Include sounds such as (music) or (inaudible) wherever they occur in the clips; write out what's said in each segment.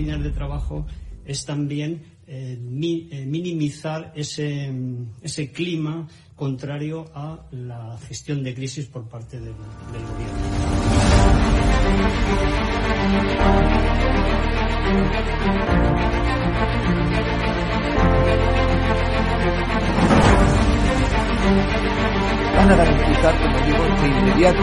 líneas de trabajo es también eh, eh, minimizar ese, ese, clima contrario a la gestión de crisis por parte del, del gobierno. van a garantizar, como digo, de inmediato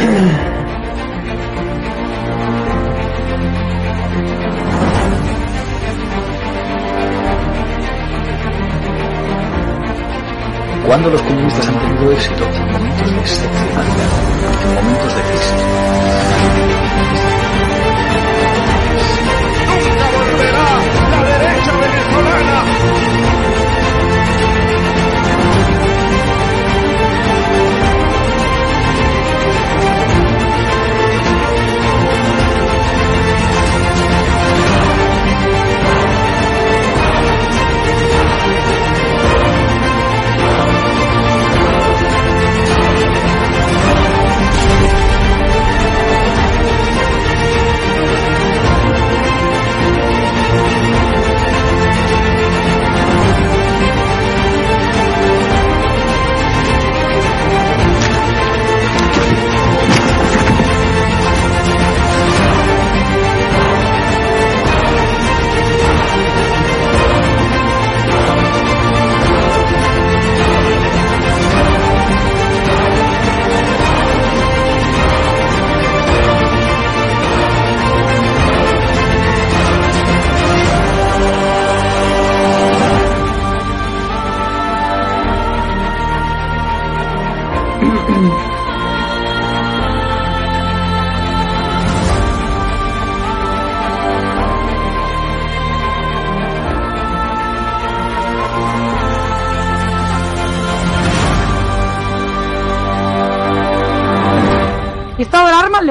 Cuando los comunistas han tenido éxito en momentos de excepcionalidad, en momentos de crisis. Y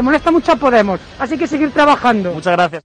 le molesta mucho a Podemos, así que seguir trabajando. Muchas gracias.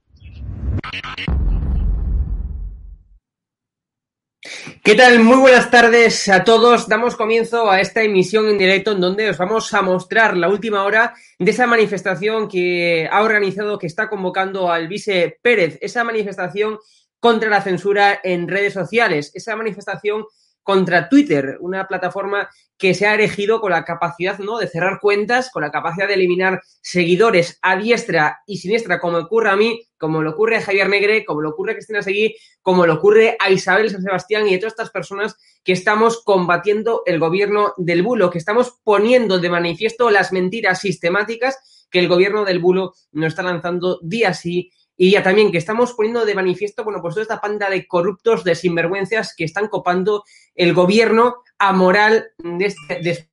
¿Qué tal? Muy buenas tardes a todos. Damos comienzo a esta emisión en directo en donde os vamos a mostrar la última hora de esa manifestación que ha organizado, que está convocando al vice Pérez, esa manifestación contra la censura en redes sociales, esa manifestación contra Twitter, una plataforma que se ha erigido con la capacidad ¿no? de cerrar cuentas, con la capacidad de eliminar seguidores a diestra y siniestra, como ocurre a mí, como le ocurre a Javier Negre, como le ocurre a Cristina Seguí, como le ocurre a Isabel San Sebastián y a todas estas personas que estamos combatiendo el gobierno del bulo, que estamos poniendo de manifiesto las mentiras sistemáticas que el gobierno del bulo nos está lanzando día sí y ya también que estamos poniendo de manifiesto, bueno, pues toda esta panda de corruptos, de sinvergüenzas que están copando el gobierno amoral de, este, de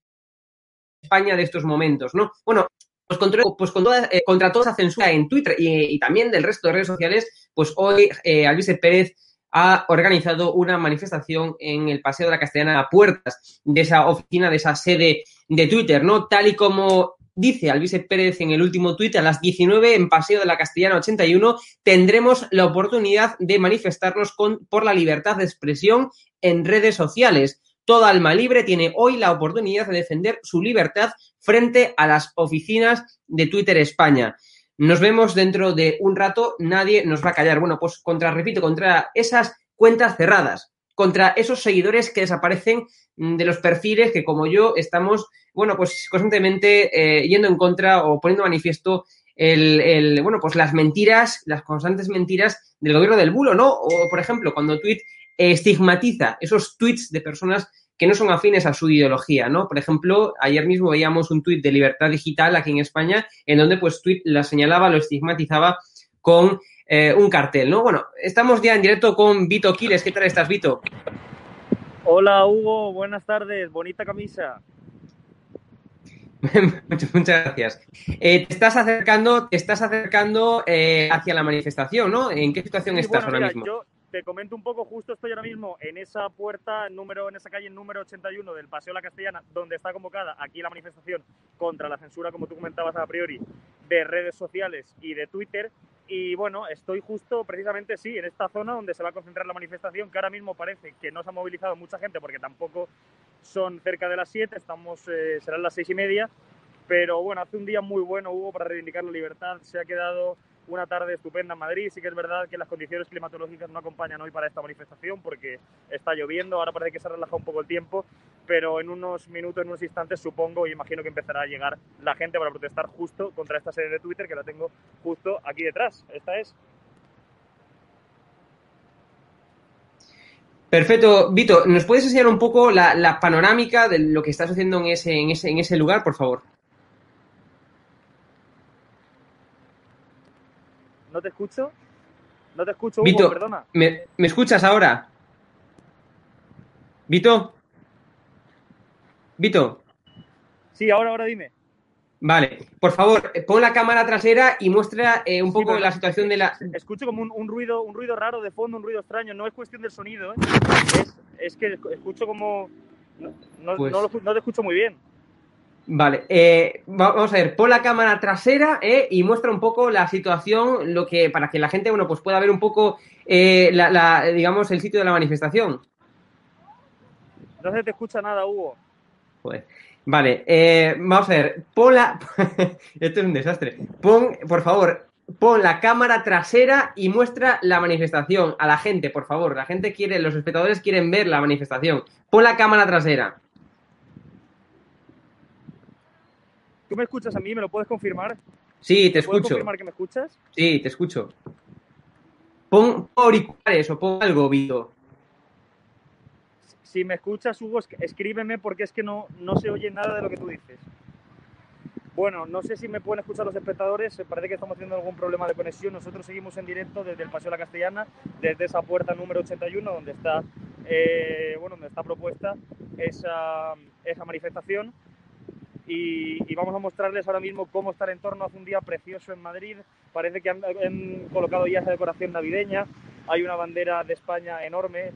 España de estos momentos, ¿no? Bueno, pues contra, pues con toda, eh, contra toda esa censura en Twitter y, también del resto de redes sociales, pues hoy eh, Pérez ha organizado una manifestación en el Paseo de la Castellana a puertas de esa oficina, de esa sede de Twitter, ¿no? Tal y como Dice Alvise Pérez en el último tuit, a las 19 en Paseo de la Castellana 81 tendremos la oportunidad de manifestarnos con, por la libertad de expresión en redes sociales. Toda alma libre tiene hoy la oportunidad de defender su libertad frente a las oficinas de Twitter España. Nos vemos dentro de un rato, nadie nos va a callar. Bueno, pues contra, repito, contra esas cuentas cerradas, contra esos seguidores que desaparecen de los perfiles que, como yo, estamos, bueno, pues constantemente eh, yendo en contra o poniendo manifiesto el, el, bueno, pues las mentiras, las constantes mentiras del gobierno del bulo, ¿no? O, por ejemplo, cuando Tweet estigmatiza esos tweets de personas que no son afines a su ideología, ¿no? Por ejemplo, ayer mismo veíamos un tuit de Libertad Digital aquí en España, en donde pues Tweet la señalaba, lo estigmatizaba con eh, un cartel, ¿no? Bueno, estamos ya en directo con Vito Quiles. ¿Qué tal estás, Vito? Hola, Hugo. Buenas tardes. Bonita camisa. (laughs) muchas, gracias. Eh, te estás acercando, te estás acercando eh, hacia la manifestación, ¿no? ¿En qué situación estás ahora mismo? Yo te comento un poco, justo estoy ahora mismo en esa puerta número, en esa calle número 81 del Paseo La Castellana, donde está convocada aquí la manifestación contra la censura, como tú comentabas a priori, de redes sociales y de Twitter. Y bueno, estoy justo precisamente, sí, en esta zona donde se va a concentrar la manifestación, que ahora mismo parece que no se ha movilizado mucha gente porque tampoco son cerca de las 7, estamos, eh, serán las seis y media, pero bueno, hace un día muy bueno hubo para reivindicar la libertad, se ha quedado una tarde estupenda en Madrid, sí que es verdad que las condiciones climatológicas no acompañan hoy para esta manifestación porque está lloviendo, ahora parece que se ha relajado un poco el tiempo, pero en unos minutos, en unos instantes supongo y imagino que empezará a llegar la gente para protestar justo contra esta sede de Twitter que la tengo justo aquí detrás. Esta es Perfecto. Vito, ¿nos puedes enseñar un poco la, panorámica de lo que estás haciendo en ese, en ese, en ese lugar, por favor? ¿No te escucho? No te escucho, Hugo, Vito, perdona. ¿me, ¿Me escuchas ahora? Vito. Vito. Sí, ahora, ahora dime. Vale, por favor, pon la cámara trasera y muestra eh, un poco la situación de la. Escucho como un, ruido, un ruido raro de fondo, un ruido extraño. No es cuestión del sonido, ¿eh? es, que escucho como. No, pues no, te escucho muy bien. Vale, eh, vamos a ver, pon la cámara trasera eh, y muestra un poco la situación, lo que para que la gente, bueno, pues pueda ver un poco, la, digamos, el sitio de la manifestación. No se te escucha nada, Hugo. Pues. Vale, eh, vamos a ver, pon la... (laughs) Esto es un desastre. Pon, por favor, pon la cámara trasera y muestra la manifestación a la gente, por favor. La gente quiere, los espectadores quieren ver la manifestación. Pon la cámara trasera. ¿Tú me escuchas a mí? ¿Me lo puedes confirmar? Sí, te escucho. ¿Puedes confirmar que me escuchas? Sí, te escucho. Pon auriculares o pon algo, Vito si me escuchas, Hugo, escríbeme porque es que no, no se oye nada de lo que tú dices. Bueno, no sé si me pueden escuchar los espectadores, parece que estamos teniendo algún problema de conexión. Nosotros seguimos en directo desde el Paseo de la Castellana, desde esa puerta número 81, donde está, eh, bueno, donde está propuesta esa, esa manifestación. Y, vamos a mostrarles ahora mismo cómo está el entorno. Hace un día precioso en Madrid, parece que han, han colocado ya esa decoración navideña. Hay una bandera de España enorme,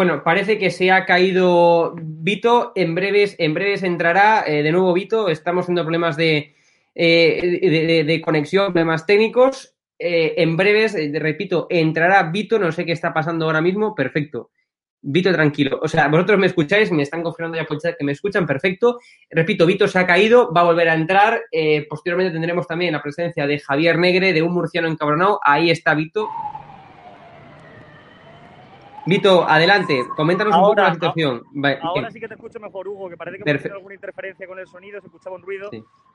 Bueno, parece que se ha caído Vito. En breves, en breves entrará eh, de nuevo Vito. Estamos teniendo problemas de, eh, de, conexión, problemas técnicos. Eh, en breves, repito, entrará Vito. No sé qué está pasando ahora mismo. Perfecto. Vito, tranquilo. O sea, vosotros me escucháis, me están confirmando ya que me escuchan, perfecto. Repito, Vito se ha caído, va a volver a entrar. posteriormente tendremos también la presencia de Javier Negre, de un murciano encabronado. Ahí está Vito. Vito, adelante, coméntanos un poco la situación. ahora sí que te escucho mejor, Hugo, que parece que hemos alguna interferencia con el sonido, se escuchaba un ruido.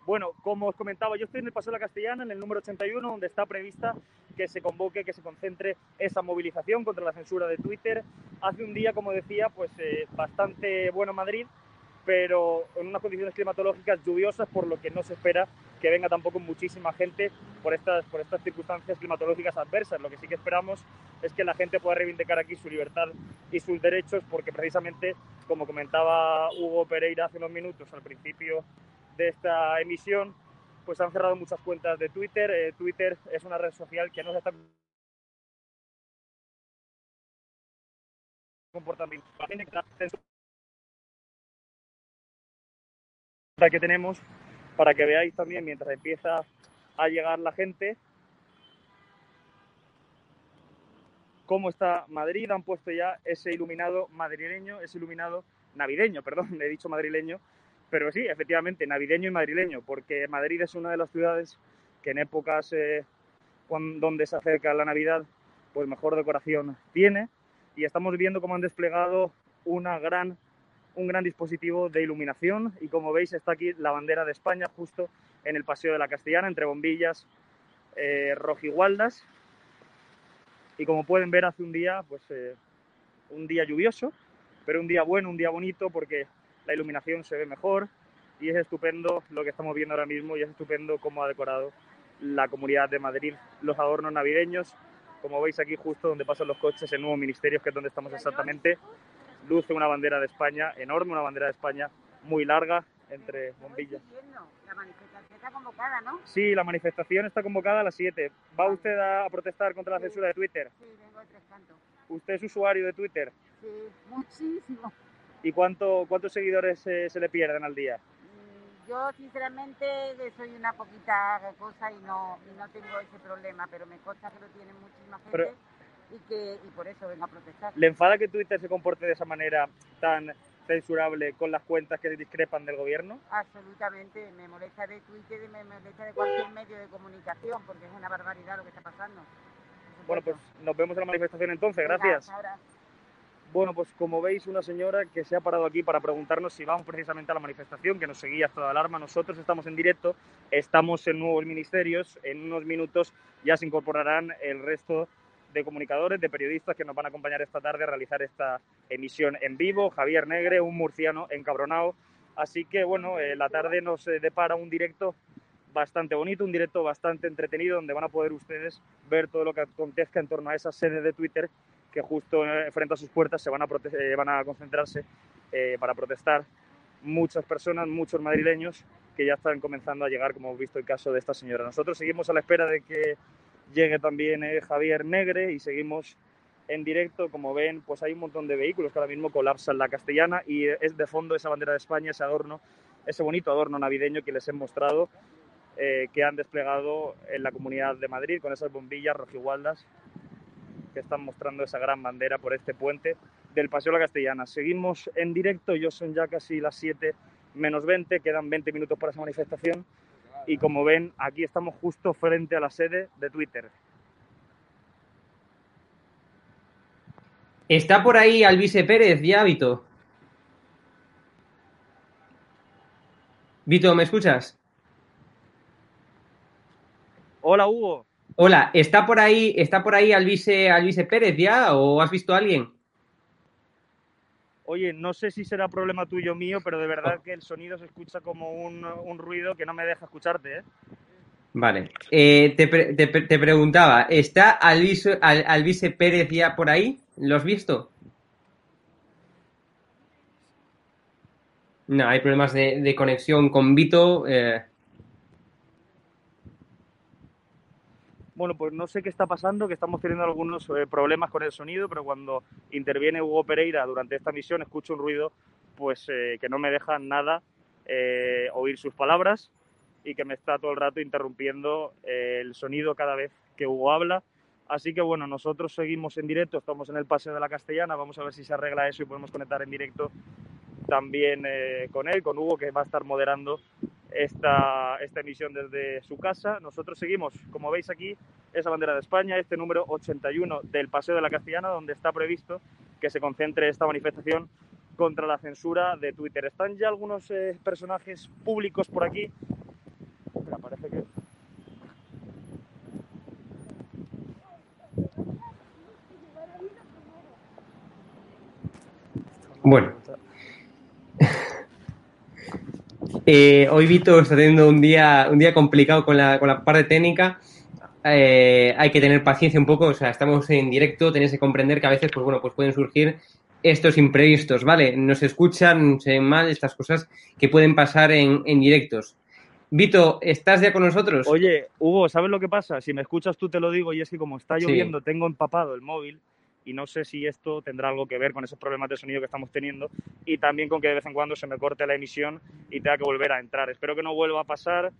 Bueno, como os comentaba, yo estoy en el Paseo de la Castellana, en el número 81, donde está prevista que se convoque, que se concentre esa movilización contra la censura de Twitter. Hace un día, como decía, pues eh, bastante bueno Madrid, pero en unas condiciones climatológicas lluviosas, por lo que no se espera que venga tampoco muchísima gente por estas, por estas circunstancias climatológicas adversas. Lo que sí que esperamos es que la gente pueda reivindicar aquí su libertad y sus derechos, porque precisamente, como comentaba Hugo Pereira hace unos minutos al principio de esta emisión, pues han cerrado muchas cuentas de Twitter. Eh, Twitter es una red social que no se está comportando que tenemos para que veáis también mientras empieza a llegar la gente cómo está Madrid. Han puesto ya ese iluminado madrileño, ese iluminado navideño, perdón, (laughs) he dicho madrileño, pero sí, efectivamente, navideño y madrileño, porque Madrid es una de las ciudades que en épocas eh, donde se acerca la Navidad, pues mejor decoración tiene. Y estamos viendo cómo han desplegado una gran un gran dispositivo de iluminación y como veis está aquí la bandera de España justo en el Paseo de la Castellana, entre bombillas eh, rojigualdas. Y como pueden ver hace un día, pues eh, un día lluvioso, pero un día bueno, un día bonito porque la iluminación se ve mejor y es estupendo lo que estamos viendo ahora mismo y es estupendo cómo ha decorado la Comunidad de Madrid los adornos navideños. Como veis aquí justo donde pasan los coches, el nuevo ministerio, que es donde estamos exactamente, luce una bandera de España enorme, una bandera de España muy larga entre bombillas. La manifestación está convocada, ¿no? Sí, la manifestación está convocada a las 7. ¿Va usted a protestar contra la censura de Twitter? Sí, vengo de Tres Cantos. ¿Usted es usuario de Twitter? Sí, muchísimo. ¿Y cuánto, cuántos seguidores eh, se le pierden al día? Mm, Yo, sinceramente, soy una poquita cosa y no, y no tengo ese problema, pero me consta que lo tiene muchísima gente Pero- y, que, y por eso vengo a protestar. ¿Le enfada que Twitter se comporte de esa manera tan censurable con las cuentas que discrepan del gobierno? Absolutamente, me molesta de Twitter y me molesta de cualquier medio de comunicación, porque es una barbaridad lo que está pasando. Bueno, pues nos vemos en la manifestación entonces. Venga, Gracias. ahora. Bueno, pues como veis, una señora que se ha parado aquí para preguntarnos si vamos precisamente a la manifestación, que nos seguía hasta la alarma. Nosotros estamos en directo, estamos en nuevos ministerios. En unos minutos ya se incorporarán el resto de comunicadores, de periodistas que nos van a acompañar esta tarde a realizar esta emisión en vivo. Javier Negre, un murciano encabronado. Así que, bueno, eh, la tarde nos eh, depara un directo bastante bonito, un directo bastante entretenido, donde van a poder ustedes ver todo lo que acontezca en torno a esa sede de Twitter que justo eh, frente a sus puertas se van a, concentrarse para protestar muchas personas, muchos madrileños que ya están comenzando a llegar, como hemos visto el caso de esta señora. Nosotros seguimos a la espera de que llegue también eh, Javier Negre y seguimos en directo. Como ven, pues hay un montón de vehículos que ahora mismo colapsan la castellana y eh, es de fondo esa bandera de España, ese adorno, ese bonito adorno navideño que les he mostrado, eh, que han desplegado en la Comunidad de Madrid con esas bombillas rojigualdas que están mostrando esa gran bandera por este puente del Paseo de la Castellana. Seguimos en directo, yo son ya casi las 7 menos 20, quedan 20 minutos para esa manifestación y como ven, aquí estamos justo frente a la sede de Twitter. Está por ahí Alvise Pérez, ya, Vito. Vito, ¿me escuchas? Hola Hugo, Hola, ¿está por ahí, está por ahí Alvise, Alvise Pérez ya o has visto a alguien? Oye, no sé si será problema tuyo o mío, pero de verdad que el sonido se escucha como un, un ruido que no me deja escucharte, ¿eh? Vale. Eh, te, pre- te pre- te preguntaba, ¿está Alvise, Al- Alvise Pérez ya por ahí? ¿Lo has visto? No, hay problemas de, de conexión con Vito. eh, Bueno, pues no sé qué está pasando, que estamos teniendo algunos eh, problemas con el sonido, pero cuando interviene Hugo Pereira durante esta misión escucho un ruido pues eh, que no me deja nada eh, oír sus palabras y que me está todo el rato interrumpiendo el sonido cada vez que Hugo habla. Así que bueno, nosotros seguimos en directo, estamos en el Paseo de la Castellana, vamos a ver si se arregla eso y podemos conectar en directo también eh, con él, con Hugo, que va a estar moderando esta, esta emisión desde su casa. Nosotros seguimos, como veis aquí, esa bandera de España, este número 81 del Paseo de la Castellana, donde está previsto que se concentre esta manifestación contra la censura de Twitter. Están ya algunos eh, personajes públicos por aquí. Espera, parece que... Bueno. Eh, hoy Vito está teniendo un día, un día complicado con la, con la parte técnica. Eh, hay que tener paciencia un poco, o sea, estamos en directo, tenéis que comprender que a veces, pues bueno, pues pueden surgir estos imprevistos, ¿vale? Nos escuchan, se ven mal estas cosas que pueden pasar en, en directos. Vito, ¿estás ya con nosotros? Oye, Hugo, ¿sabes lo que pasa? Si me escuchas tú te lo digo y es que como está Sí. lloviendo tengo empapado el móvil y no sé si esto tendrá algo que ver con esos problemas de sonido que estamos teniendo y también con que de vez en cuando se me corte la emisión y tenga que volver a entrar. Espero que no vuelva a pasar,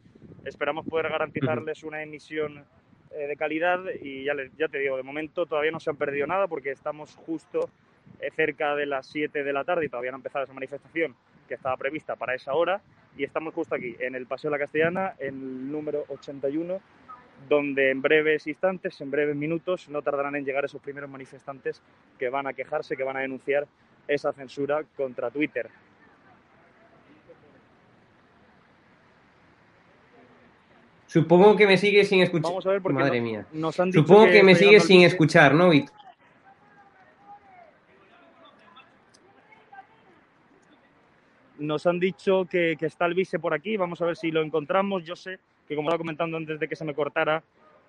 esperamos poder garantizarles una emisión eh, de calidad y ya, les- ya te digo, de momento todavía no se han perdido nada porque estamos justo eh, cerca de las 7 de la tarde y todavía no ha empezado esa manifestación que estaba prevista para esa hora y estamos justo aquí, en el Paseo de la Castellana, en el número 81, donde en breves instantes, en breves minutos, no tardarán en llegar esos primeros manifestantes que van a quejarse, que van a denunciar esa censura contra Twitter. Supongo que me sigue sin escuchar. Vamos a ver porque Madre mía. Nos han dicho Supongo que, me sigues sin escuchar, ¿no, Víctor? Nos han dicho que, está el vice por aquí, vamos a ver si lo encontramos. Yo sé que, como estaba comentando antes de que se me cortara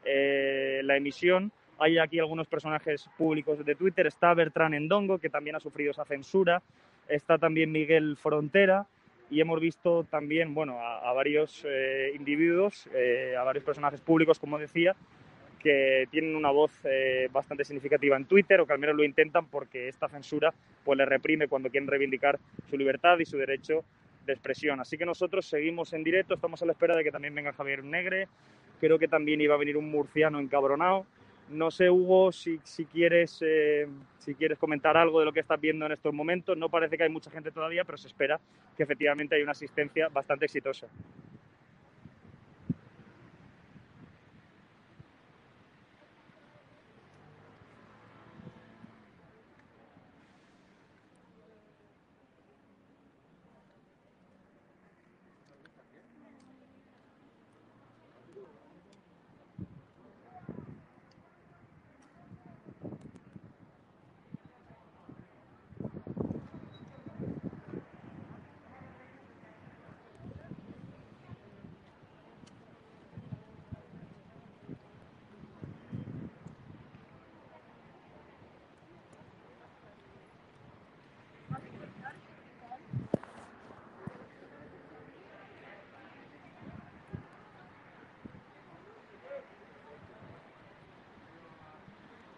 eh, la emisión, hay aquí algunos personajes públicos de Twitter. Está Bertrán Endongo, que también ha sufrido esa censura. Está también Miguel Frontera. Y hemos visto también bueno, a, a varios eh, individuos, eh, a varios personajes públicos, como decía, que tienen una voz eh, bastante significativa en Twitter o que al menos lo intentan porque esta censura pues les reprime cuando quieren reivindicar su libertad y su derecho de expresión. Así que nosotros seguimos en directo, estamos a la espera de que también venga Javier Negre, creo que también iba a venir un murciano encabronado. No sé, Hugo, si, si quieres, eh, si quieres comentar algo de lo que estás viendo en estos momentos. No parece que hay mucha gente todavía, pero se espera que efectivamente hay una asistencia bastante exitosa.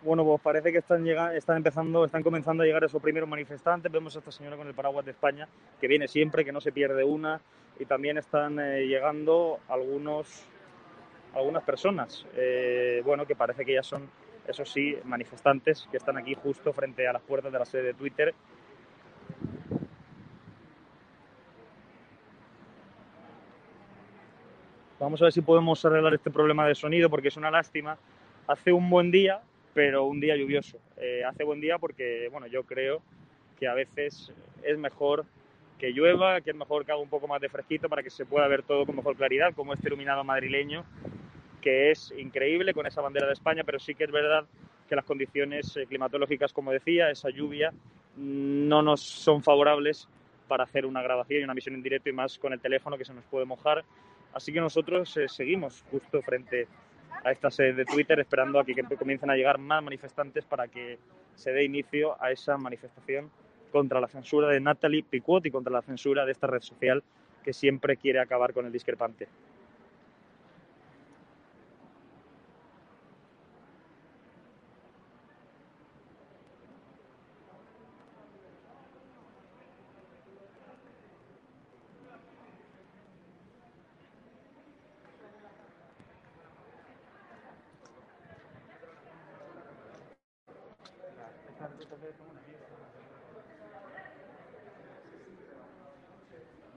Bueno, pues parece que están, llega- están empezando, están comenzando a llegar esos primeros manifestantes. Vemos a esta señora con el paraguas de España, que viene siempre, que no se pierde una. Y también están eh, llegando algunos, algunas personas, eh, bueno, que parece que ya son, eso sí, manifestantes que están aquí justo frente a las puertas de la sede de Twitter. Vamos a ver si podemos arreglar este problema de sonido, porque es una lástima. Hace un buen día, pero un día lluvioso. Eh, hace buen día porque, bueno, yo creo que a veces es mejor que llueva, que es mejor que haga un poco más de fresquito para que se pueda ver todo con mejor claridad, como este iluminado madrileño, que es increíble con esa bandera de España, pero sí que es verdad que las condiciones eh, climatológicas, como decía, esa lluvia, no nos son favorables para hacer una grabación y una misión en directo y más con el teléfono que se nos puede mojar. Así que nosotros eh, seguimos justo frente a esta sede de Twitter esperando a que comiencen a llegar más manifestantes para que se dé inicio a esa manifestación contra la censura de Natalie Piquot y contra la censura de esta red social que siempre quiere acabar con el discrepante.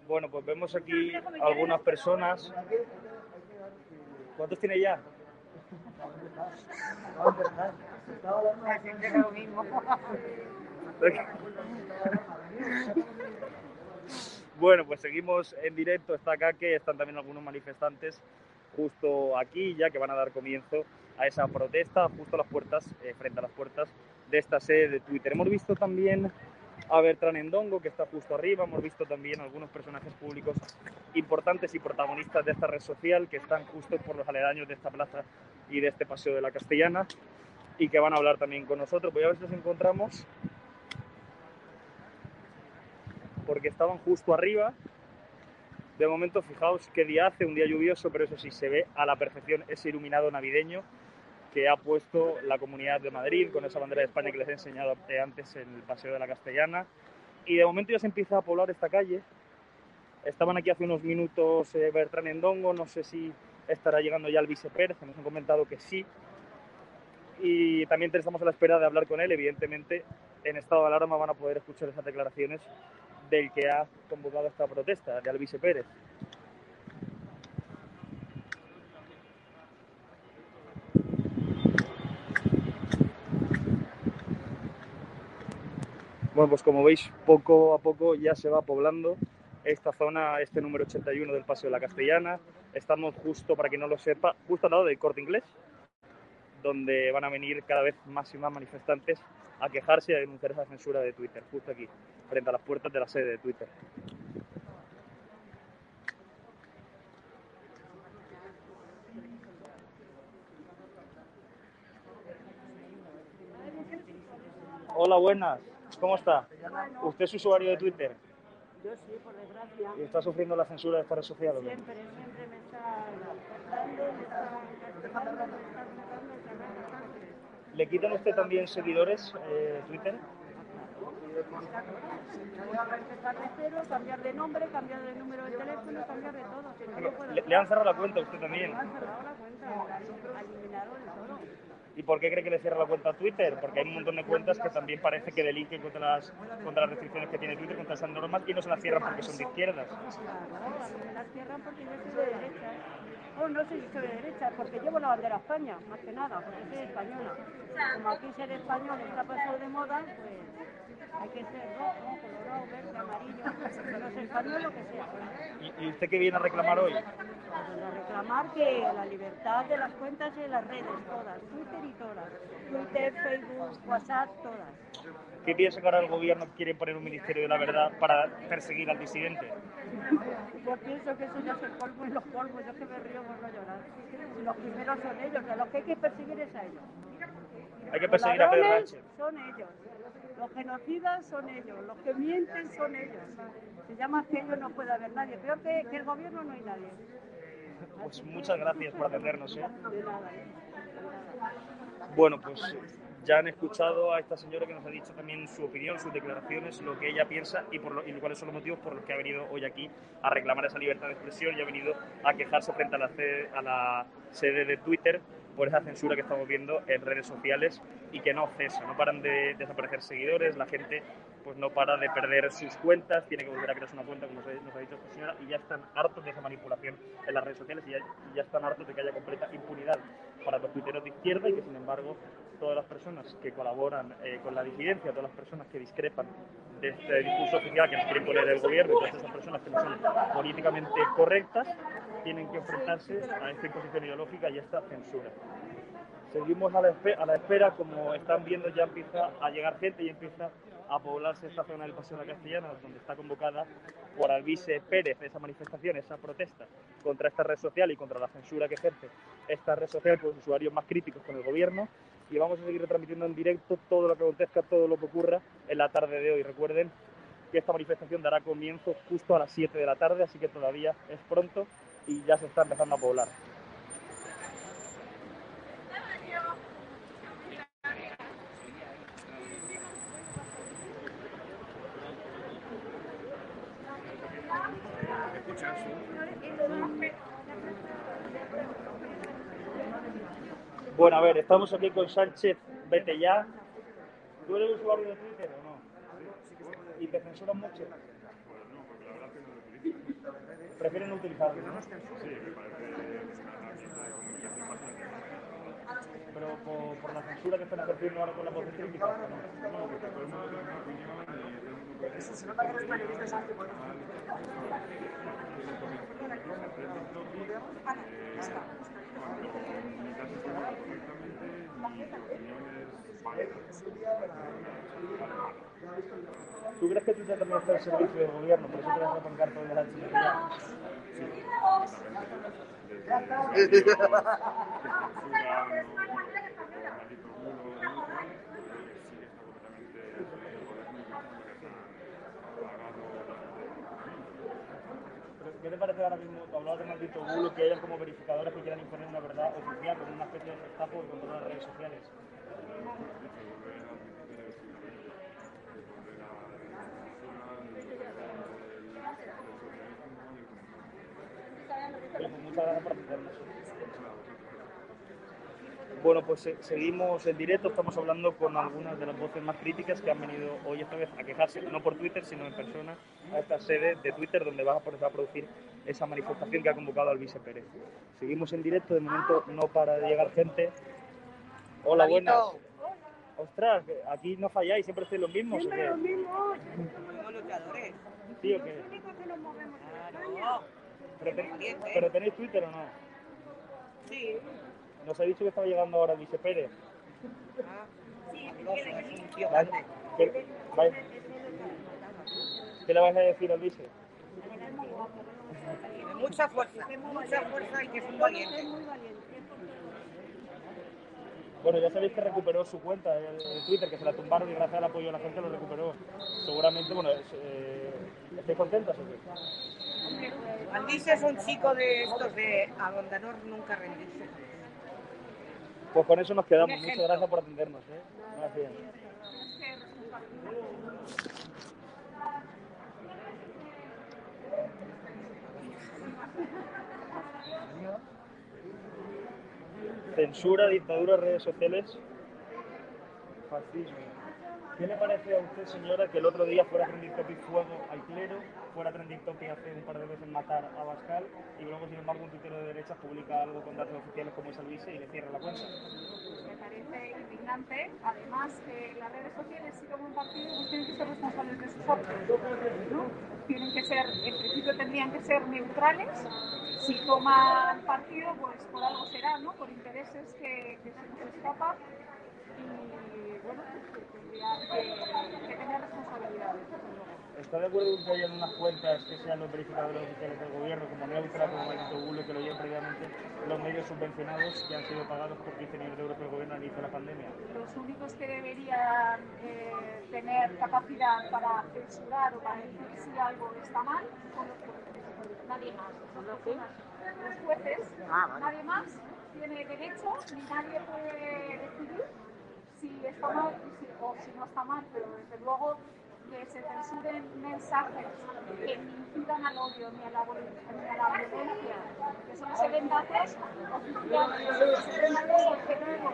Bueno, pues vemos aquí algunas personas. ¿Cuántos tiene ya? Bueno, pues seguimos en directo. Está acá que están también algunos manifestantes justo aquí ya que van a dar comienzo a esa protesta justo a las puertas, eh, frente a las puertas de esta sede de Twitter. Hemos visto también a Bertrán Endongo que está justo arriba, hemos visto también algunos personajes públicos importantes y protagonistas de esta red social que están justo por los aledaños de esta plaza y de este paseo de la Castellana y que van a hablar también con nosotros. Voy a ver si los encontramos porque estaban justo arriba. De momento, fijaos qué día hace, un día lluvioso, pero eso sí, se ve a la perfección ese iluminado navideño que ha puesto la Comunidad de Madrid con esa bandera de España que les he enseñado antes en el Paseo de la Castellana. Y de momento ya se empieza a poblar esta calle. Estaban aquí hace unos minutos eh, Bertrán Endongo, no sé si estará llegando ya el vice Pérez, nos han comentado que sí. Y también estamos a la espera de hablar con él, evidentemente en estado de alarma van a poder escuchar esas declaraciones del que ha convocado esta protesta, de Alvise Pérez. Bueno, pues como veis, poco a poco ya se va poblando esta zona, este número 81 del Paseo de la Castellana. Estamos justo, para quien no lo sepa, justo al lado del Corte Inglés, donde van a venir cada vez más y más manifestantes a quejarse y a denunciar esa censura de Twitter, justo aquí, frente a las puertas de la sede de Twitter. Hola, buenas. ¿Cómo está? ¿Usted es usuario de Twitter? Yo sí, por desgracia. ¿Y está sufriendo la censura de esta red social? Siempre, siempre me está me está me está el. ¿Le quitan usted también seguidores eh, Twitter? Cambiar de nombre, cambiar de número de teléfono, cambiar de todo. Si no, no puedo ¿Le, le han cerrado la cuenta a usted también? Me han cerrado la cuenta, eliminaron todo. ¿Y por qué cree que le cierra la cuenta a Twitter? Porque hay un montón de cuentas que también parece que delinquen contra las, contra las restricciones que tiene Twitter, contra esas normas, y no se las cierran porque son de izquierdas. Claro, las cierran porque yo soy de derecha. Oh, no sé si soy de derecha, porque llevo la bandera a España, más que nada, porque soy española. Como aquí ser español está pasado de moda, pues hay que ser rojo, colorado, verde, amarillo, no sé, español lo que sea. ¿Y, y usted qué viene a reclamar hoy? Pues a reclamar que la libertad de las cuentas y de las redes, todas, Twitter y todas. Twitter, Facebook, WhatsApp, todas. ¿Qué piensa que ahora el gobierno quiere poner un ministerio de la verdad para perseguir al disidente? Yo pienso que eso ya es el polvo en los polvos, yo que me río por no llorar. Los primeros son ellos, a los que hay que perseguir es a ellos. Hay que Los perseguir a Pedro Sánchez. son ellos, los genocidas son ellos, los que mienten son ellos. Se llama que ellos no puede haber nadie, peor que, que el gobierno no hay nadie. Pues muchas gracias por atendernos. ¿eh? Bueno, pues ya han escuchado a esta señora que nos ha dicho también su opinión, sus declaraciones, lo que ella piensa y, por lo- y cuáles son los motivos por los que ha venido hoy aquí a reclamar esa libertad de expresión y ha venido a quejarse frente a la, sede, a la sede de Twitter por esa censura que estamos viendo en redes sociales y que no cesa, no paran de desaparecer seguidores, la gente pues no para de perder sus cuentas, tiene que volver a crearse una cuenta, como nos ha- dicho esta señora, y ya están hartos de esa manipulación en las redes sociales y ya, ya están hartos de que haya completa impunidad para los tuiteros de izquierda y que sin embargo todas las personas que colaboran eh, con la disidencia, todas las personas que discrepan de este discurso oficial que nos quiere imponer el gobierno todas esas personas que no son políticamente correctas, tienen que enfrentarse a esta imposición ideológica y a esta censura. Seguimos a la, a la espera, como están viendo, ya empieza a llegar gente y empieza a poblarse esta zona del Paseo de la Castellana, donde está convocada por Alvise Pérez esa manifestación, esa protesta contra esta red social y contra la censura que ejerce esta red social por los usuarios más críticos con el gobierno. Y vamos a seguir retransmitiendo en directo todo lo que acontezca, todo lo que ocurra en la tarde de hoy. Recuerden que esta manifestación dará comienzo justo a las 7 de la tarde, así que todavía es pronto y ya se está empezando a poblar. Bueno, a ver, estamos aquí con Sánchez Vete ya. ¿Tú eres usuario de Twitter o no? ¿Y te censuran mucho? Prefieren no utilizarlo, ¿no? Pero por, por la censura que están ejerciendo ahora con la voz crítica, ¿o no? ¿Tú crees que Twitter también está al servicio del gobierno? Por eso te vas a pancarta de la. ¿Qué te parece ahora mismo, hablabas de maldito bulo, que hayan como verificadores que quieran imponer una verdad oficial con una especie de gestapo que controla las redes sociales? Pues muchas gracias por atendernos. Bueno, pues eh, seguimos en directo, estamos hablando con algunas de las voces más críticas que han venido hoy esta vez a quejarse, no por Twitter, sino en persona, a esta sede de Twitter donde va a producir esa manifestación que ha convocado Alvise Pérez. Seguimos en directo, de momento no para de llegar gente. Hola, buenas. Ostras, aquí no falláis, siempre estáis los mismos. ¿o Siempre qué? lo mismo. ¿Sí o qué? Los únicos que nos movemos Pero, ten- Valiente. pero tenéis Twitter o no? Sí. Nos ha dicho que estaba llegando ahora Dice Pérez. Ah, fabuloso, es un tío ¿Vale? grande. ¿Qué, vais- ¿Qué le vais a decir vice? Tiene mucha fuerza, mucha fuerza y que es un valiente. Bueno, ya sabéis que recuperó su cuenta de Twitter, que se la tumbaron y gracias al apoyo de la gente lo recuperó. Seguramente, bueno, es, eh, ¿estáis contentas o qué? Aldice es un chico de estos de abandonar nunca rendirse. Pues con eso nos quedamos. Muchas gracias por atendernos. ¿eh? Gracias. Censura, dictadura, redes sociales, fascismo. ¿Qué le parece a usted, señora, que el otro día fuera trending topic fuego al clero, fuera trending topic hace un par de veces matar a Bascal y luego, sin embargo, un tuitero de derechas publica algo con datos oficiales como es Alvise y le cierra la cuenta? indignante. Además, las redes sociales, si como partido, pues tienen que ser responsables de sus actos. ¿no? Tienen que ser, en principio tendrían que ser neutrales. Si toman partido, pues por algo será, ¿no? Por intereses que, que se nos escapan. Y bueno, pues que tendrían que, que tener responsabilidades. ¿Está de acuerdo con que haya unas cuentas que sean los verificadores oficiales del gobierno, como Neutra, como Maldito Google, que lo lleven previamente los medios subvencionados que han sido pagados por 15 millones de euros por el gobierno al inicio de la pandemia? los únicos que deberían eh, tener capacidad para censurar o para decir si algo está mal son los jueces. Nadie más. Son los jueces. Los jueces, Ah, vale. nadie más tiene derecho ni nadie puede decidir si está mal o si no está mal, pero desde luego que se censuren mensajes que incitan al odio ni a la, vol- ni a la violencia, que solo se ven datos oficiales, que se ven datos objetivos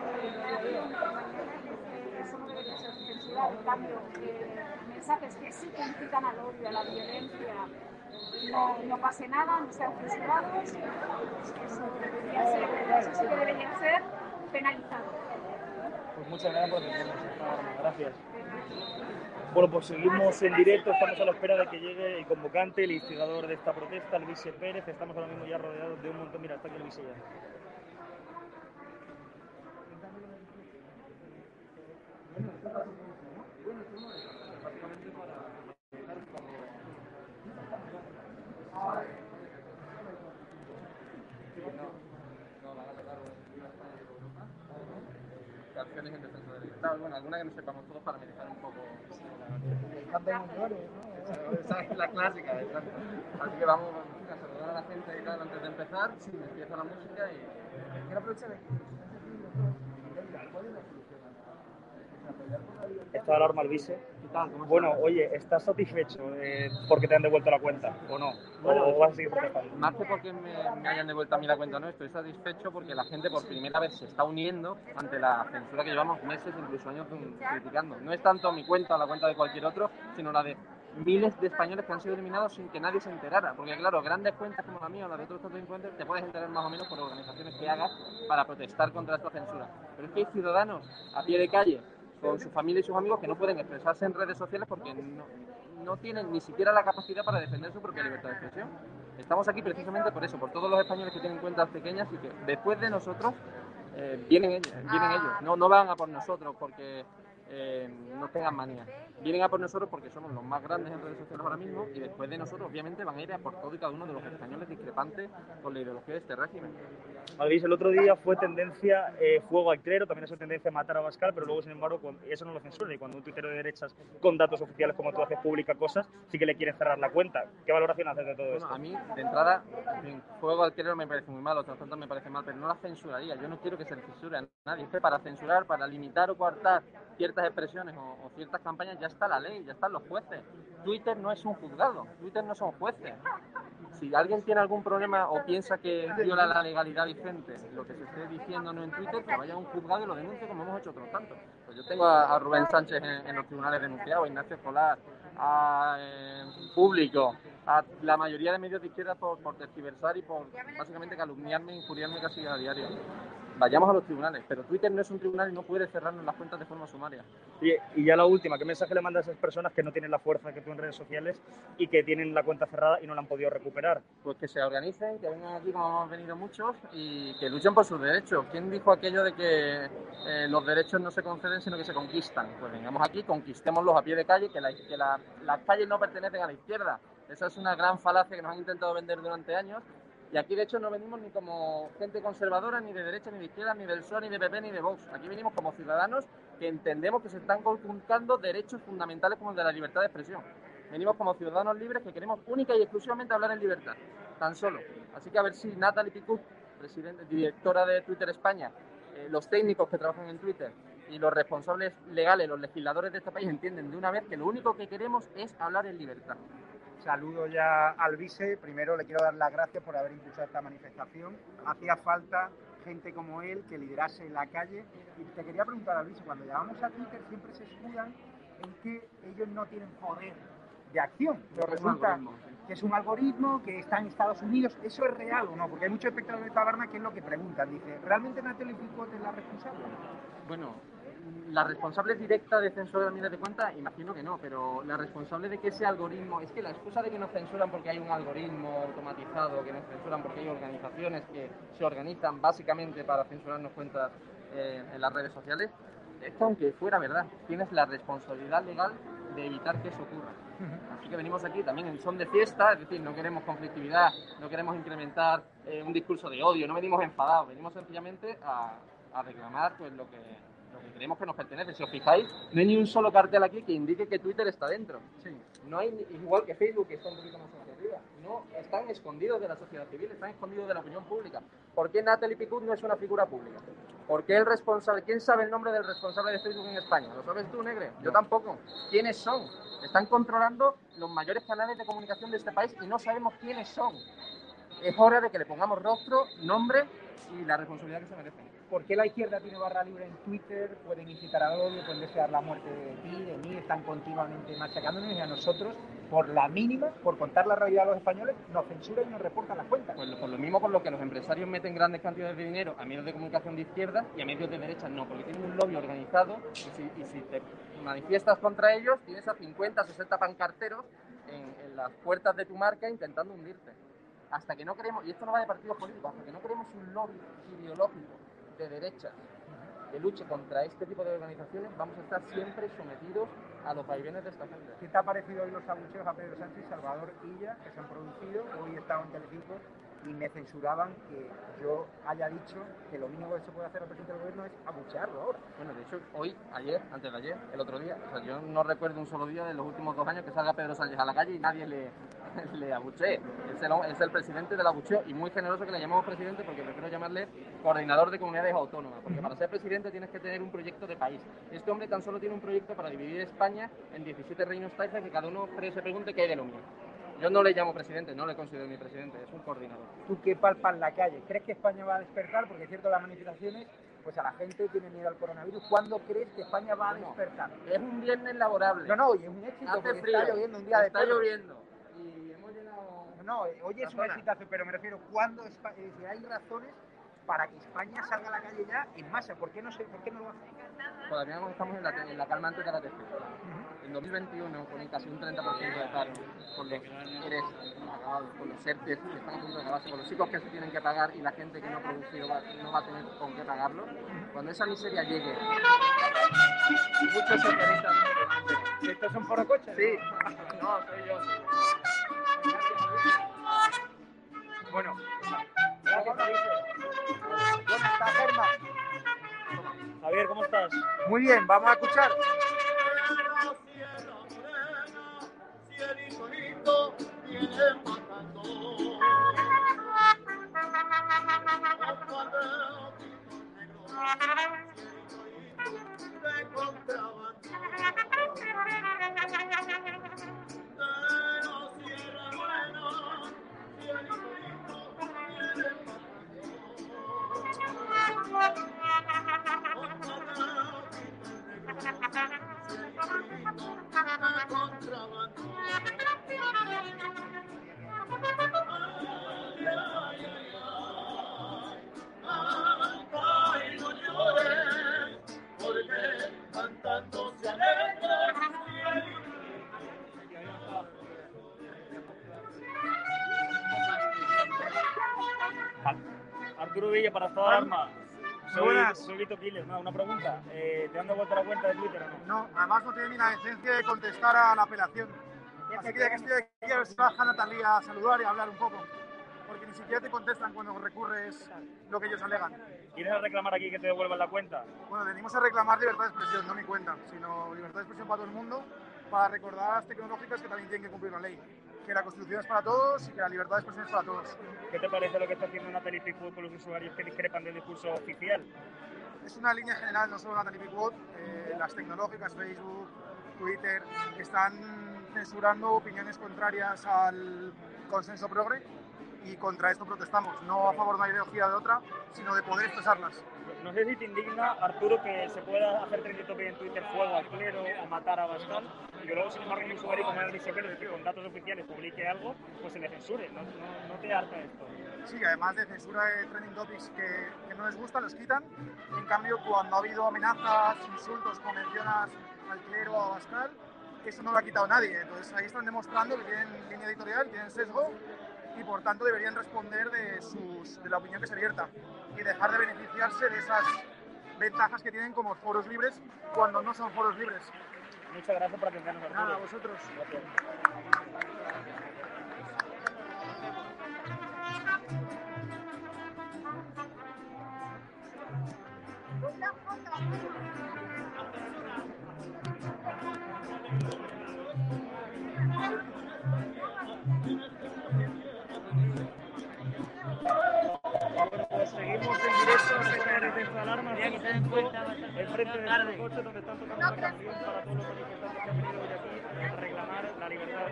eso no debería ser censurado. En cambio, eh, mensajes que sí que incitan al odio, a la violencia, no, no pase nada, no sean censurados, eso, debería ser, eso sí que debería ser penalizado. Pues muchas gracias por atendernos. Gracias. Bueno, pues seguimos en directo, estamos a la espera de que llegue el convocante, el instigador de esta protesta, vice Pérez. Estamos ahora mismo ya rodeados de un montón. Mira, está aquí vice ya. Canciones en defensa de la libertad, bueno, alguna que no sepamos todos para meditar un poco. Esa es la clásica, exacto. Así que vamos a saludar a la gente y tal antes de empezar, empieza la música y... Quiero aprovechar Está alarma el vice. Bueno, oye, ¿estás satisfecho eh, porque te han devuelto la cuenta o no? ¿O vas a seguir? Más que porque me, me hayan devuelto a mí la cuenta, no, estoy satisfecho porque la gente por primera vez se está uniendo ante la censura que llevamos meses, incluso años mm, criticando. No es tanto mi cuenta o la cuenta de cualquier otro, sino la de miles de españoles que han sido eliminados sin que nadie se enterara. Porque claro, grandes cuentas como la mía o la de otros tantos influencers te puedes enterar más o menos por organizaciones que hagas para protestar contra esta censura. Pero es que hay ciudadanos a pie de calle con su familia y sus amigos que no pueden expresarse en redes sociales porque no, no tienen ni siquiera la capacidad para defender su propia libertad de expresión. Estamos aquí precisamente por eso, por todos los españoles que tienen cuentas pequeñas y que después de nosotros eh, vienen, vienen ellos. No, no van a por nosotros porque eh, no tengan manía. Vienen a por nosotros porque somos los más grandes en redes sociales ahora mismo y después de nosotros obviamente van a ir a por todo y cada uno de los españoles discrepantes con la ideología de este régimen. Malvis, el otro día fue tendencia eh, fuego al clero, también es tendencia matar a Bascal, pero luego, sin embargo, eso no lo censuran. Y cuando un tuitero de derechas con datos oficiales como tú haces pública cosas, sí que le quieren cerrar la cuenta. ¿Qué valoración haces de todo Bueno, esto? a mí, de entrada, en juego al querer me parece muy mal, otras tantas me parece mal, pero no la censuraría. Yo no quiero que se le censure a nadie. Es para censurar, para limitar o coartar ciertas expresiones o, ciertas campañas, ya está la ley, ya están los jueces. Twitter no es un juzgado, Twitter no son jueces. Si alguien tiene algún problema o piensa que viola la legalidad vigente, lo que se esté diciendo no en Twitter, que vaya a un juzgado y lo denuncie como hemos hecho otros tantos. Pues yo tengo a, Rubén Sánchez en, en los tribunales denunciado, a Ignacio Escolar, a eh, Público, a la mayoría de medios de izquierda por, por tergiversar y por básicamente calumniarme, injuriarme casi a diario. Vayamos a los tribunales, pero Twitter no es un tribunal y no puede cerrarnos las cuentas de forma sumaria. Y, y ya la última, ¿qué mensaje le mandas a esas personas que no tienen la fuerza que tú en redes sociales y que tienen la cuenta cerrada y no la han podido recuperar? Pues que se organicen, que vengan aquí como hemos venido muchos y que luchen por sus derechos. ¿Quién dijo aquello de que eh, los derechos no se conceden sino que se conquistan? Pues vengamos aquí, conquistémoslos a pie de calle, que, la- que la- las calles no pertenecen a la izquierda. Esa es una gran falacia que nos han intentado vender durante años. Y aquí, de hecho, no venimos ni como gente conservadora, ni de derecha, ni de izquierda, ni del PSOE, ni de PP, ni de Vox. Aquí venimos como ciudadanos que entendemos que se están conculcando derechos fundamentales como el de la libertad de expresión. Venimos como ciudadanos libres que queremos única y exclusivamente hablar en libertad, tan solo. Así que a ver si Natalie Picut, directora de Twitter España, eh, los técnicos que trabajan en Twitter y los responsables legales, los legisladores de este país entienden de una vez que lo único que queremos es hablar en libertad. Saludo ya al vice. Primero le quiero dar las gracias por haber impulsado esta manifestación. Hacía falta gente como él que liderase la calle. Y te quería preguntar al vice, cuando llamamos a Twitter siempre se escudan en que ellos no tienen poder de acción. Pero resulta que es un algoritmo que está en Estados Unidos. ¿Eso es real o no? Porque hay muchos espectadores de taberna que es lo que preguntan. Dice, ¿realmente Natalie Picot es la responsable? Bueno, la responsable directa de censura de miles de cuentas, imagino que no, pero la responsable de que ese algoritmo, es que la excusa de que nos censuran porque hay un algoritmo automatizado, que nos censuran porque hay organizaciones que se organizan básicamente para censurarnos cuentas eh, en las redes sociales, esto aunque fuera verdad, tienes la responsabilidad legal de evitar que eso ocurra. Así que venimos aquí también en son de fiesta, es decir, no queremos conflictividad, no queremos incrementar eh, un discurso de odio, no venimos enfadados, venimos sencillamente a, a reclamar pues, lo, que, lo que creemos que nos pertenece. Si os fijáis, no hay ni un solo cartel aquí que indique que Twitter está dentro. No hay, igual que Facebook, que está un poquito más arriba. No, están escondidos de la sociedad civil, están escondidos de la opinión pública. ¿Por qué Natalie Picut no es una figura pública? ¿Por qué el responsable, quién sabe el nombre del responsable de Facebook en España? ¿Lo sabes tú, Negre? Yo tampoco. ¿Quiénes son? Están controlando los mayores canales de comunicación de este país y no sabemos quiénes son. Es hora de que le pongamos rostro, nombre y la responsabilidad que se merecen. ¿Por qué la izquierda tiene barra libre en Twitter? Pueden incitar al odio, pueden desear la muerte de ti, de mí, están continuamente machacándonos y a nosotros, por la mínima, por contar la realidad a los españoles, nos censuran y nos reportan las cuentas. Pues por lo mismo por lo que los empresarios meten grandes cantidades de dinero a medios de comunicación de izquierda y a medios de derecha no, porque tienen un lobby organizado y si, te manifiestas contra ellos tienes a 50, 60 pancarteros en, en las puertas de tu marca intentando hundirte. Hasta que no queremos, y esto no va de partidos políticos, hasta que no queremos un lobby ideológico de derecha que luche contra este tipo de organizaciones, vamos a estar siempre sometidos a los vaivenes de esta gente. ¿Qué te ha parecido hoy los abucheos a Pedro Sánchez y Salvador Illa que se han producido? Hoy he estado en Telecinco y me censuraban que yo haya dicho que lo mínimo que se puede hacer al presidente del gobierno es abuchearlo ahora. Bueno, de hecho, hoy, ayer, antes de ayer, el otro día, o sea, yo no recuerdo un solo día de los últimos dos años que salga Pedro Sánchez a la calle y nadie le, (laughs) le abuchee. Es el, es el presidente del abucheo y muy generoso que le llamamos presidente porque prefiero llamarle coordinador de comunidades autónomas, porque para ser presidente tienes que tener un proyecto de país. Este hombre tan solo tiene un proyecto para dividir España en 17 reinos taifas que cada uno se pregunte qué hay de lo mío. Yo no le llamo presidente, no le considero mi presidente, es un coordinador. Tú que palpas la calle, ¿crees que España va a despertar? Porque es cierto, las manifestaciones, pues a la gente tiene miedo al coronavirus. ¿Cuándo crees que España va a despertar? Es un viernes laborable. No, no, y es un éxito Hace porque frío, está lloviendo un día de está lloviendo. Y hemos llenado No, hoy es un exitazo, pero me refiero, ¿cuándo eh, si hay razones para que España salga a la calle ya en masa? ¿Por qué no, se, por qué no lo hace? Todavía no estamos en la, en la calma antes de la tercera. En 2021, con casi un 30% de paro, con los ERES acabados, con los ERTES que están a punto de acabarse, con los chicos que se tienen que pagar y la gente que no ha producido va, no va a tener con qué pagarlo, cuando esa miseria llegue, muchos socialistas... ¿Estos son forocoches? Sí, no, soy yo. Bueno, gracias, Felipe. ¿Dónde Javier, ¿cómo estás? Muy bien, vamos a escuchar. Una pregunta. Eh, ¿Te han dado vuelta la cuenta de Twitter o no? No, además no tiene ni la decencia de contestar a la apelación. Así que ya que estoy aquí, a ver si baja Natalia a saludar y a hablar un poco. Porque ni siquiera te contestan cuando recurres lo que ellos alegan. ¿Quieres a reclamar aquí que te devuelvan la cuenta? Bueno, venimos a reclamar libertad de expresión, no mi cuenta, sino libertad de expresión para todo el mundo, para recordar a las tecnológicas que también tienen que cumplir la ley. Que la Constitución es para todos y que la libertad de expresión es para todos. ¿Qué te parece lo que está haciendo Natalie Pickwood con los usuarios que discrepan del discurso oficial? Es una línea general, no solo Natalie Pickwood, eh, las tecnológicas, Facebook, Twitter, están censurando opiniones contrarias al consenso progre y contra esto protestamos, no a favor de una ideología de otra, sino de poder expresarlas. No sé si te indigna, Arturo, que se pueda hacer trending en Twitter fuego al clero o matar a Bascal, y que luego, sin embargo, un usuario como Adri Severo, que con datos oficiales publique algo, pues se le censure. ¿No, no, no te harta esto? Sí, además de censura de trending topics que, que no les gustan, los quitan. En cambio, cuando ha habido amenazas, insultos, como mencionas al clero o a Bascal, eso no lo ha quitado nadie. Entonces ahí están demostrando que tienen línea editorial, tienen sesgo y por tanto deberían responder de, sus, de la opinión que se vierta y dejar de beneficiarse de esas ventajas que tienen como foros libres cuando no son foros libres. Muchas gracias por atendernos. Nada, a vosotros. Gracias. Justo enfrente de los coches donde están tocando la canción para todos los manifestantes que han venido hoy aquí a reclamar la libertad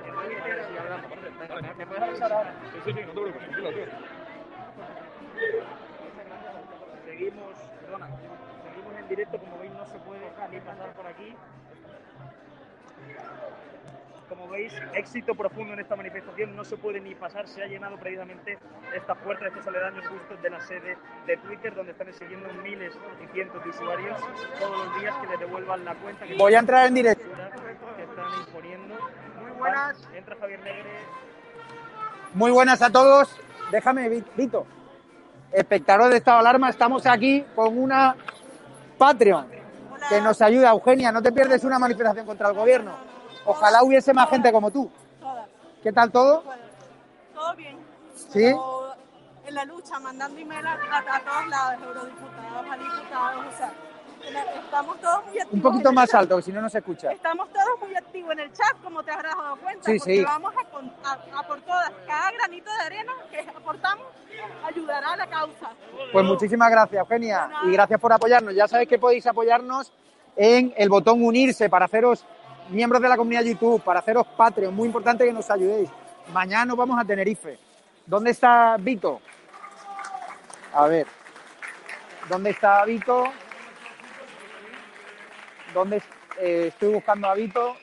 y hablar. ¿Me puedes avisar ahora? Sí, sí, sí, no te preocupes, tranquilo, tío. Seguimos, perdona, seguimos en directo, como veis no se puede ni pasar por aquí. Como veis, éxito profundo en esta manifestación, no se puede ni pasar, se ha llenado precisamente estas puertas, estos aledaños justos de la sede de Twitter, donde están siguiendo miles y cientos de usuarios todos los días que les devuelvan la cuenta. que Voy a entrar en directo. Que están imponiendo. Muy buenas. Entra Javier Negre. Muy buenas a todos. Déjame, Vi- Vito. Espectadores de Estado de Alarma, estamos aquí con una Patreon que nos ayuda. Eugenia, no te pierdes una manifestación contra el gobierno. Ojalá hubiese más gente como tú. Todas. ¿Qué tal todo? Todo bien. ¿Sí? Pero en la lucha, mandando email a, a- a todos lados, eurodiputados, a diputados, o sea, estamos todos muy activos. Un poquito más chat. alto, que si no, no se escucha. Estamos todos muy activos en el chat, como te habrás dado cuenta, Sí, porque sí. vamos a, a- a por todas. Cada granito de arena que aportamos ayudará a la causa. Pues muchísimas gracias, Eugenia, y gracias por apoyarnos. Ya sabéis que podéis apoyarnos en el botón unirse para haceros miembros de la comunidad YouTube, para haceros Patreon. Muy importante que nos ayudéis. Mañana nos vamos a Tenerife. ¿Dónde está Vito? A ver. ¿Dónde está Vito? ¿Dónde eh, estoy buscando a Vito?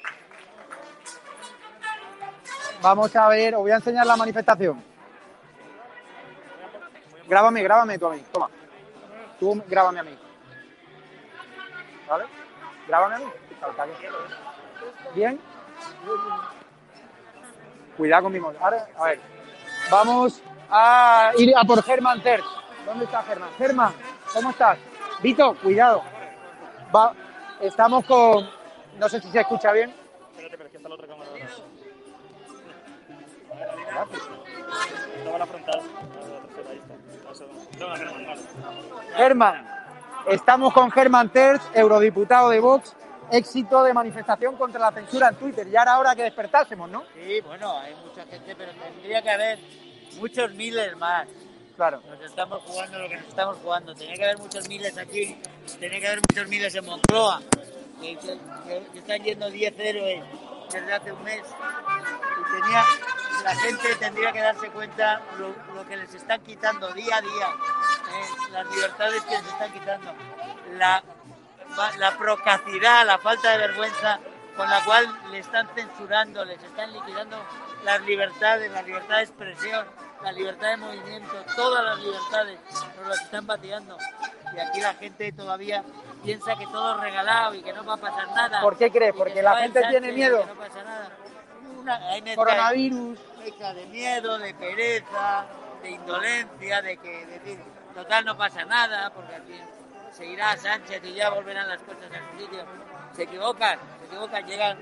Vamos a ver, os voy a enseñar la manifestación. Grábame, grábame tú a mí. Toma. Tú grábame a mí. ¿Vale? Grábame a mí. Bien. Cuidado con mi. Ahora, a ver. Vamos a ir a por Germán Terz. ¿Dónde está Germán? Germán, ¿cómo estás? Vito, cuidado. Va, estamos con. No sé si se escucha bien. Espérate, pero es que está la otra cámara. Germán, estamos con Germán Terz, eurodiputado de Vox. Éxito de manifestación contra la censura en Twitter. Ya era hora que despertásemos, ¿no? Sí, bueno, hay mucha gente, pero tendría que haber muchos miles más. Claro. Nos estamos jugando lo que nos estamos jugando. Tenía que haber muchos miles aquí, tenía que haber muchos miles en Moncloa, que, que- que- están yendo 10 héroes desde hace un mes. Y tenía, la gente tendría que darse cuenta lo, lo que les están quitando día a día, eh, las libertades que les están quitando, la, la procacidad, la falta de vergüenza con la cual le están censurando, les están liquidando las libertades, la libertad de expresión, la libertad de movimiento, todas las libertades nos las están pateando. Y aquí la gente todavía piensa que todo es regalado y que no va a pasar nada. ¿Por qué crees? Porque que la gente tiene miedo. no pasa nada. Una- Coronavirus. de miedo, de pereza, de indolencia, de que decir, total no pasa nada, porque aquí seguirá Sánchez y ya volverán las cosas a su sitio. Se equivocan, se equivocan, llegan,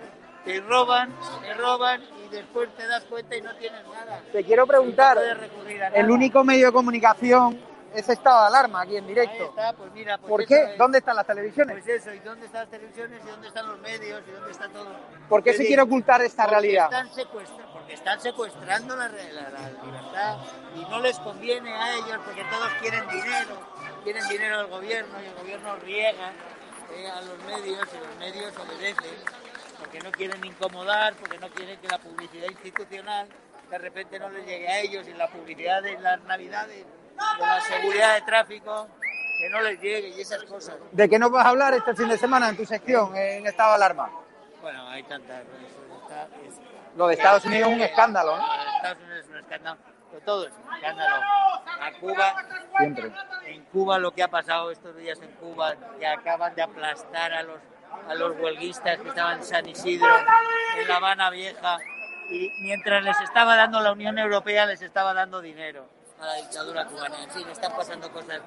te roban, te roban y después te das cuenta y no tienes nada. Te quiero preguntar, No el único medio de comunicación es estado de alarma aquí en directo. Ahí está, pues mira, pues ¿Por qué? es. ¿Dónde están las televisiones? Pues eso, ¿y dónde están las televisiones? ¿Y dónde están los medios? ¿Y dónde está todo? ¿Por qué se quiere ocultar esta porque realidad? Están porque están secuestrando la, la- la libertad y no les conviene a ellos porque todos quieren dinero, quieren dinero del gobierno y el gobierno riega eh, a los medios y los medios obedecen porque no quieren incomodar, porque no quieren que la publicidad institucional de repente no les llegue a ellos y la publicidad de las navidades, de la seguridad de tráfico, que no les llegue y esas cosas. ¿De qué nos vas a hablar este fin de semana en tu sección, en estado de alarma? Bueno, hay tantas. eso está- es- Lo de Estados Unidos es un escándalo, de Estados Unidos es un escándalo. Pero Todo es un escándalo. A Cuba, Siempre. en Cuba lo que ha pasado estos días en Cuba, que acaban de aplastar a los, a los huelguistas que estaban en San Isidro, en La Habana Vieja, y mientras les estaba dando la Unión Europea, les estaba dando dinero a la dictadura cubana. En fin, están pasando cosas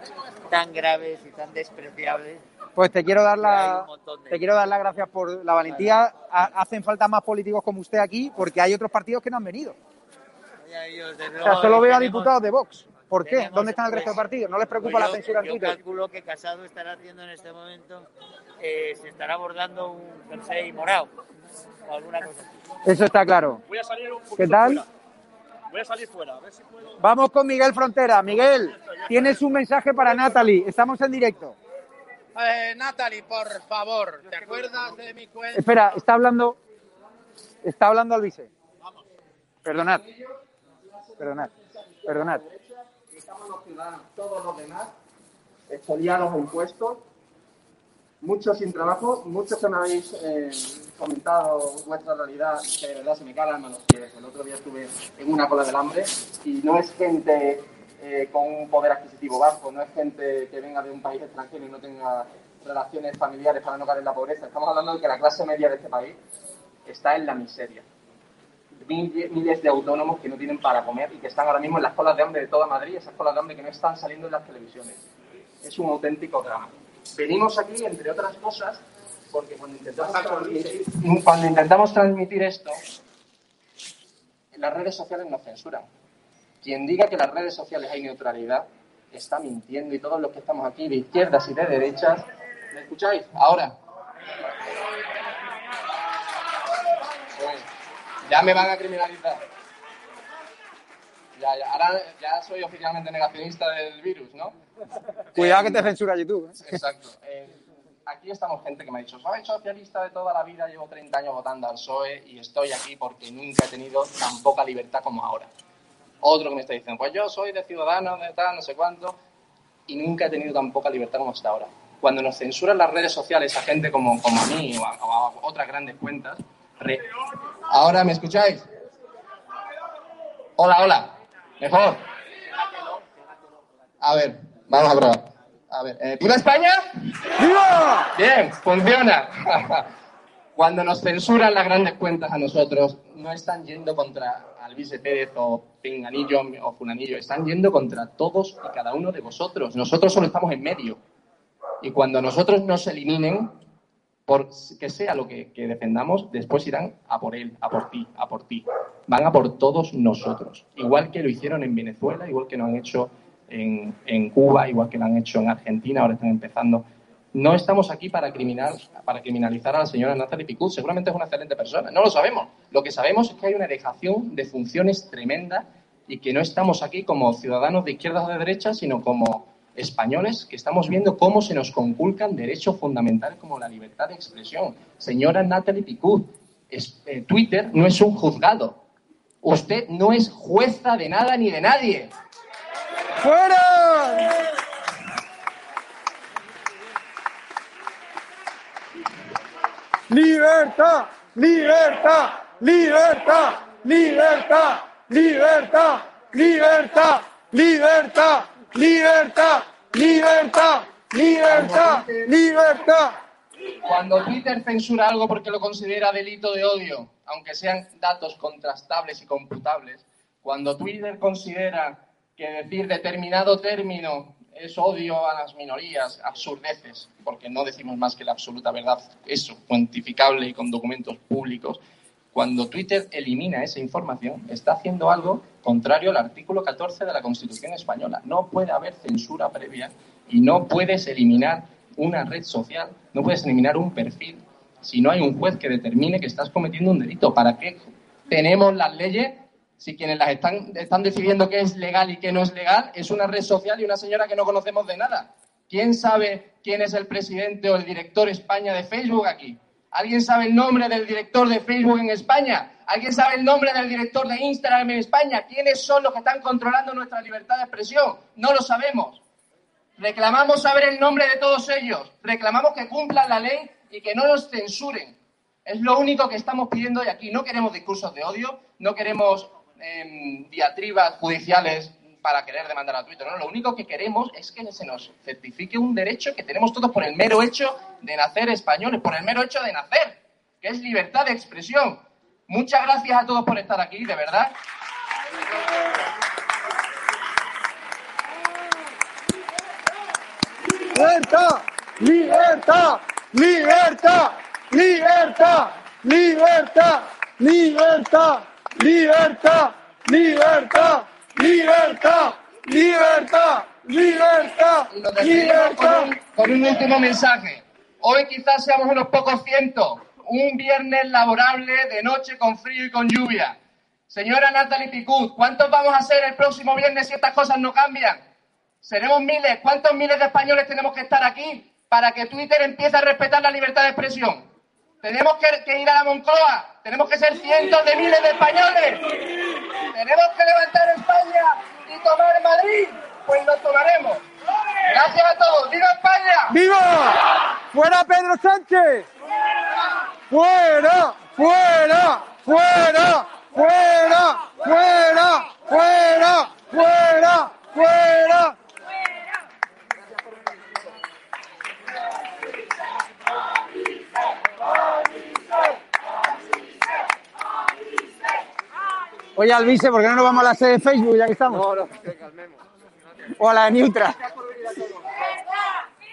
tan graves y tan despreciables. Pues te quiero dar la, de- te quiero dar las gracias por la valentía. Ha- hacen falta más políticos como usted aquí porque hay otros partidos que no han venido. O sea, solo veo a diputados de Vox. ¿Por qué? tenemos, ¿Dónde están el pues, resto de partidos? ¿No les preocupa Pues la yo- censura en yo Twitter? calculo que Casado estará haciendo en este momento, eh, se estará abordando un jersey morado o alguna cosa así. Eso está claro. Voy a salir un poquito ¿Qué tal? fuera. Voy a salir fuera, a ver si puedo. Vamos con Miguel Frontera. Miguel, tienes un mensaje para Natalie. Estamos en directo. Eh, Natalie, por favor, ¿te acuerdas de mi cuenta? Espera, está hablando. Está hablando Alvise. Perdonad. Perdonad. Perdonad. Estamos los ciudadanos, todos los demás, expoliados en puestos, muchos sin trabajo, muchos que me habéis eh, comentado vuestra realidad, que de verdad se me calan los pies. El otro día estuve en una cola del hambre y no es gente eh, con un poder adquisitivo bajo, no es gente que venga de un país extranjero y no tenga relaciones familiares para no caer en la pobreza. Estamos hablando de que la clase media de este país está en la miseria miles de autónomos que no tienen para comer y que están ahora mismo en las colas de hambre de toda Madrid, esas colas de hambre que no están saliendo en las televisiones. Es un auténtico drama. Venimos aquí, entre otras cosas, porque cuando intentamos transmitir, cuando intentamos transmitir esto, las redes sociales nos censuran. Quien diga que en las redes sociales hay neutralidad está mintiendo y todos los que estamos aquí, de izquierdas y de derechas, ¿me escucháis? Ahora. Pues, ya me van a criminalizar. Ya, ya, ahora ya soy oficialmente negacionista del virus, ¿no? Cuidado que te censura YouTube. ¿eh? Exacto. Eh, aquí estamos gente que me ha dicho, soy socialista de toda la vida, llevo 30 años votando al PSOE y estoy aquí porque nunca he tenido tan poca libertad como ahora. Otro que me está diciendo, pues yo soy de ciudadanos, de tal, no sé cuánto, y nunca he tenido tan poca libertad como hasta ahora. Cuando nos censuran las redes sociales a gente como, como a mí o a, o a otras grandes cuentas, re- ¿ahora me escucháis? Hola, hola. Mejor. A ver, vamos a probar. A ver, eh, ¿viva España? ¡Viva! Bien, funciona. (laughs) Cuando nos censuran las grandes cuentas a nosotros, no están yendo contra Alvise Pérez o Pinganillo o Funanillo, están yendo contra todos y cada uno de vosotros. Nosotros solo estamos en medio. Y cuando nosotros nos eliminen, por que sea lo que, defendamos, después irán a por él, a por ti, a por ti. Van a por todos nosotros. Igual que lo hicieron en Venezuela, igual que lo han hecho en, Cuba, igual que lo han hecho en Argentina, ahora están empezando. No estamos aquí para, criminal, para criminalizar a la señora Natalie Picut. Seguramente es una excelente persona. No lo sabemos. Lo que sabemos es que hay una dejación de funciones tremenda y que no estamos aquí como ciudadanos de izquierda o de derecha, sino como españoles que estamos viendo cómo se nos conculcan derechos fundamentales como la libertad de expresión. Señora Natalie Picut, es- eh, Twitter no es un juzgado. Usted no es jueza de nada ni de nadie. ¡Fuera! ¡Libertad! ¡Libertad! ¡Libertad! ¡Libertad! ¡Libertad! ¡Libertad! ¡Libertad! ¡Libertad! ¡Libertad! ¡Libertad! ¡Libertad! Cuando Twitter censura algo porque lo considera delito de odio, aunque sean datos contrastables y computables, cuando Twitter considera que decir determinado término es odio a las minorías, absurdeces, porque no decimos más que la absoluta verdad, eso, cuantificable y con documentos públicos. Cuando Twitter elimina esa información, está haciendo algo contrario al artículo 14 de la Constitución española. No puede haber censura previa y no puedes eliminar una red social, no puedes eliminar un perfil si no hay un juez que determine que estás cometiendo un delito. ¿Para qué tenemos las leyes si quienes las están, están decidiendo qué es legal y qué no es legal es una red social y una señora que no conocemos de nada? ¿Quién sabe quién es el presidente o el director España de Facebook aquí? ¿Alguien sabe el nombre del director de Facebook en España? ¿Alguien sabe el nombre del director de Instagram en España? ¿Quiénes son los que están controlando nuestra libertad de expresión? No lo sabemos. Reclamamos saber el nombre de todos ellos. Reclamamos que cumplan la ley y que no nos censuren. Es lo único que estamos pidiendo hoy aquí. No queremos discursos de odio, no queremos em, diatribas judiciales para querer demandar a Twitter. ¿no? Lo único que queremos es que se nos certifique un derecho que tenemos todos por el mero hecho de nacer españoles, por el mero hecho de nacer, que es libertad de expresión. Muchas gracias a todos por estar aquí, de verdad. Libertad, libertad, libertad, libertad, libertad, libertad, libertad, libertad. libertad. ¡Libertad! ¡Libertad! Con un, con un último mensaje. Hoy quizás seamos unos pocos cientos. Un viernes laborable de noche con frío y con lluvia. Señora Natalie Picut, ¿cuántos vamos a ser el próximo viernes si estas cosas no cambian? Seremos miles. ¿Cuántos miles de españoles tenemos que estar aquí para que Twitter empiece a respetar la libertad de expresión? Tenemos que, que ir a la Moncloa. Tenemos que ser cientos de miles de españoles. Tenemos que levantar España y tomar Madrid. Pues lo tomaremos. Gracias a todos. ¡Viva España! ¡Viva! ¡Fuera Pedro Sánchez! ¡Fuera! ¡Fuera! ¡Fuera! ¡Fuera! ¡Fuera! ¡Fuera! ¡Fuera! ¡Fuera! Oye, Alvise, ¿por qué no nos vamos a la sede de Facebook ya que estamos? No, no, que calmemos. O a la de Neutra.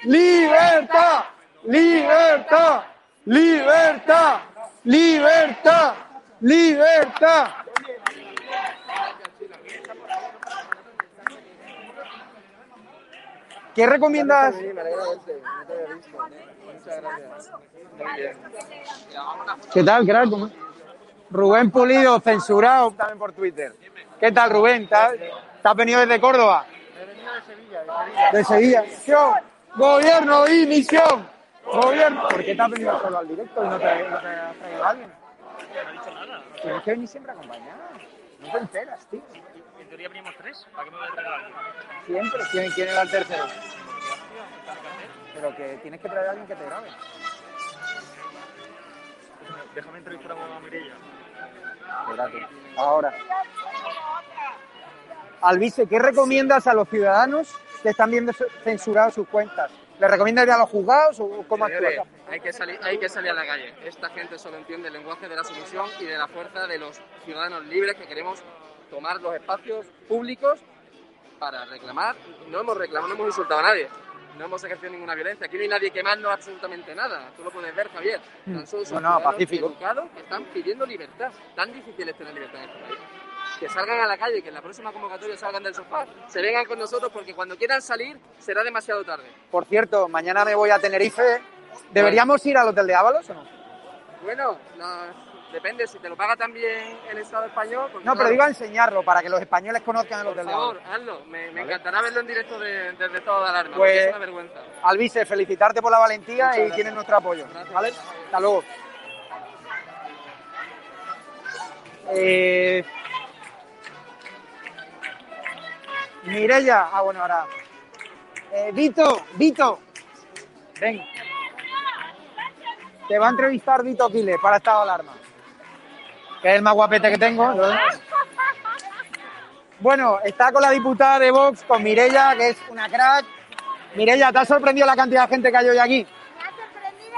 ¡Libertad! ¡Libertad! ¡Libertad! ¡Libertad! ¡Libertad! ¿Qué recomiendas? ¿Qué tal, crack? ¿Cómo- Rubén Pulido, censurado también por Twitter. ¿Qué tal, Rubén? ¿Te has, te has venido desde Córdoba? De Sevilla. Misión. Gobierno y misión. Gobierno. ¿Por qué te has venido solo al directo y no te, no te has traído a alguien? No ha dicho nada. Tienes que venir siempre acompañado. No te enteras, tío. En teoría venimos tres. ¿Para qué me voy a traer a alguien? Siempre. ¿Quién, quién era el tercero? Pero que tienes que traer a alguien que te grabe. Déjame entrevistar a Mireia. Ahora. Alvise, ¿qué recomiendas a los ciudadanos que están viendo censuradas sus cuentas? ¿Le recomiendas a los juzgados o cómo Señores, hay que, salir, hay que salir a la calle. Esta gente solo entiende el lenguaje de la sumisión y de la fuerza de los ciudadanos libres que queremos tomar los espacios públicos para reclamar. No hemos reclamado, no hemos insultado a nadie. No hemos ejercido ninguna violencia. Aquí no hay nadie quemando absolutamente nada. Tú lo puedes ver, Javier. Tan solo son No, no, pacífico. educados que están pidiendo libertad. Tan difícil es tener libertad en este país. Que salgan a la calle, que en la próxima convocatoria salgan del sofá, se vengan con nosotros porque cuando quieran salir será demasiado tarde. Por cierto, mañana me voy a Tenerife. ¿Deberíamos ir al hotel de Ábalos o no? Bueno, no, depende, si te lo paga también el Estado español. pues No, pero digo a enseñarlo para que los españoles conozcan el Por hotel de favor, hazlo. Me, me Vale. encantará verlo en directo de- desde estado de alarma, Pues- porque es una vergüenza. Alvise, felicitarte por la valentía Muchas y gracias. tienes nuestro apoyo. ¿Vale? Hasta luego. Eh... Mireya. Ah, bueno, ahora. Eh, Vito, Vito. Ven. Te va a entrevistar Vito Quiles para estado de alarma. Que es el más guapete que tengo. ¿no? Bueno, está con la diputada de Vox, con Mireya, que es una crack. Mireya, ¿te ha sorprendido la cantidad de gente que hay hoy aquí? Me ha sorprendido,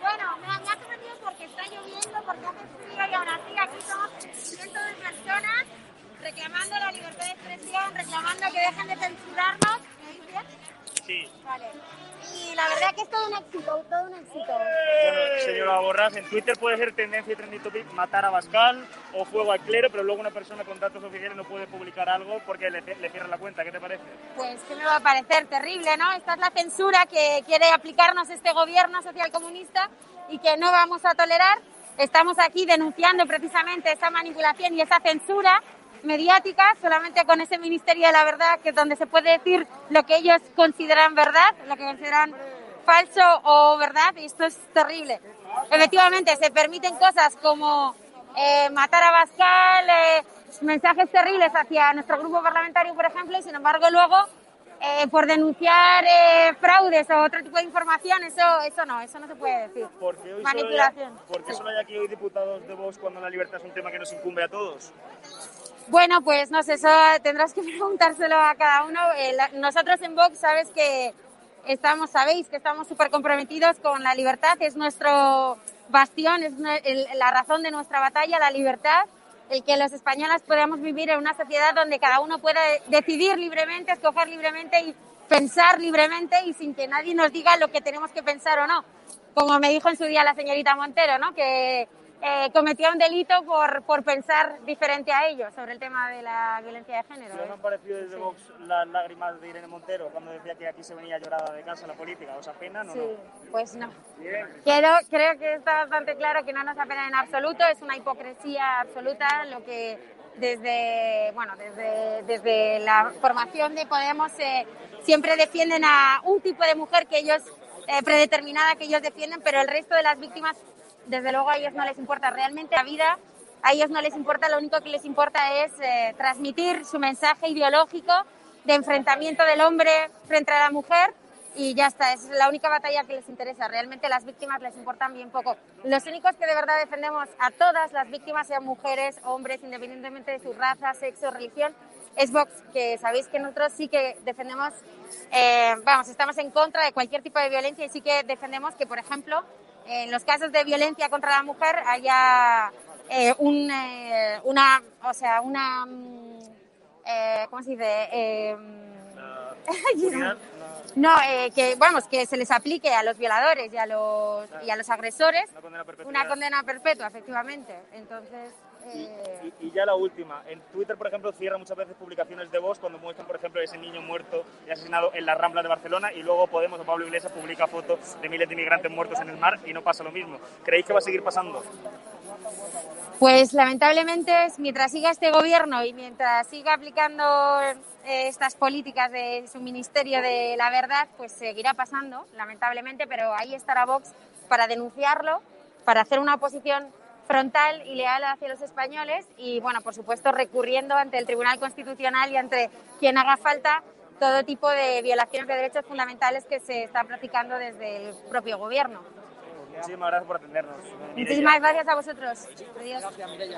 bueno, me ha, me ha sorprendido porque está lloviendo, porque hace frío y aún así aquí somos cientos de personas reclamando la libertad de expresión, reclamando dejen de censurarnos. ¿Me oís bien? Sí. Vale. Y la verdad que es todo un éxito, todo un éxito. Bueno, señora Borras, en Twitter puede ser tendencia matar a Bascal o fuego al clero, pero luego una persona con datos oficiales no puede publicar algo porque le, le cierran la cuenta. ¿Qué te parece? Pues que me va a parecer terrible, ¿no? Esta es la censura que quiere aplicarnos este gobierno socialcomunista y que no vamos a tolerar. Estamos aquí denunciando precisamente esa manipulación y esa censura mediática solamente con ese Ministerio de la Verdad, que es donde se puede decir lo que ellos consideran verdad, lo que consideran falso o verdad, y esto es terrible. Efectivamente, se permiten cosas como eh, matar a Bascal, eh, mensajes terribles hacia nuestro grupo parlamentario, por ejemplo, y sin embargo luego, eh, por denunciar fraudes o otro tipo de información, eso, eso no, eso no se puede decir. ¿Por qué hoy Manipulación. Solo hay, ¿Por qué solo hay aquí hoy diputados de Vox cuando la libertad es un tema que nos incumbe a todos? Bueno, pues no sé, eso tendrás que (laughs) preguntárselo a cada uno. Nosotros en Vox, sabes que estamos, sabéis que estamos súper comprometidos con la libertad, es nuestro bastión, es la razón de nuestra batalla, la libertad, el que los españoles podamos vivir en una sociedad donde cada uno pueda decidir libremente, escoger libremente y pensar libremente y sin que nadie nos diga lo que tenemos que pensar o no. Como me dijo en su día la señorita Montero, ¿no? Que eh, cometió un delito por, por pensar diferente a ellos sobre el tema de la violencia de género. ¿Qué os han parecido desde Vox las lágrimas de Irene Montero cuando decía que aquí se venía llorada de casa la política? ¿Os apena o Sí, no? pues no. Creo que está bastante claro que no nos apena en absoluto, es una hipocresía absoluta lo que desde, bueno, desde, desde la formación de Podemos eh, siempre defienden a un tipo de mujer que ellos, eh, predeterminada que ellos defienden, pero el resto de las víctimas, desde luego a ellos no les importa realmente la vida, a ellos no les importa, lo único que les importa es eh, transmitir su mensaje ideológico de enfrentamiento del hombre frente a la mujer y ya está, es la única batalla que les interesa. Realmente las víctimas les importan bien poco. Los únicos que de verdad defendemos a todas las víctimas, sean mujeres, hombres, independientemente de su raza, sexo, religión, es Vox, que sabéis que nosotros sí que defendemos, eh, vamos, estamos en contra de cualquier tipo de violencia y sí que defendemos que, por ejemplo, en los casos de violencia contra la mujer haya eh, un, eh, una, o sea, una, mm, eh, ¿cómo se dice? Eh, (laughs) no, eh, que vamos, que se les aplique a los violadores y a los, y a los agresores Una condena perpetua. una condena perpetua, efectivamente. Entonces, eh, Y, y ya la última. En Twitter, por ejemplo, cierra muchas veces publicaciones de Vox cuando muestran, por ejemplo, ese niño muerto y asesinado en la Rambla de Barcelona y luego Podemos o Pablo Iglesias publica fotos de miles de inmigrantes muertos en el mar y no pasa lo mismo. ¿Creéis que va a seguir pasando? Pues lamentablemente, mientras siga este gobierno y mientras siga aplicando eh, estas políticas de su Ministerio de la Verdad, pues seguirá pasando, lamentablemente, pero ahí estará Vox para denunciarlo, para hacer una oposición frontal y leal hacia los españoles y, bueno, por supuesto, recurriendo ante el Tribunal Constitucional y ante quien haga falta todo tipo de violaciones de derechos fundamentales que se están practicando desde el propio gobierno. Muchísimas gracias por atendernos. Muchísimas gracias a vosotros. Adiós.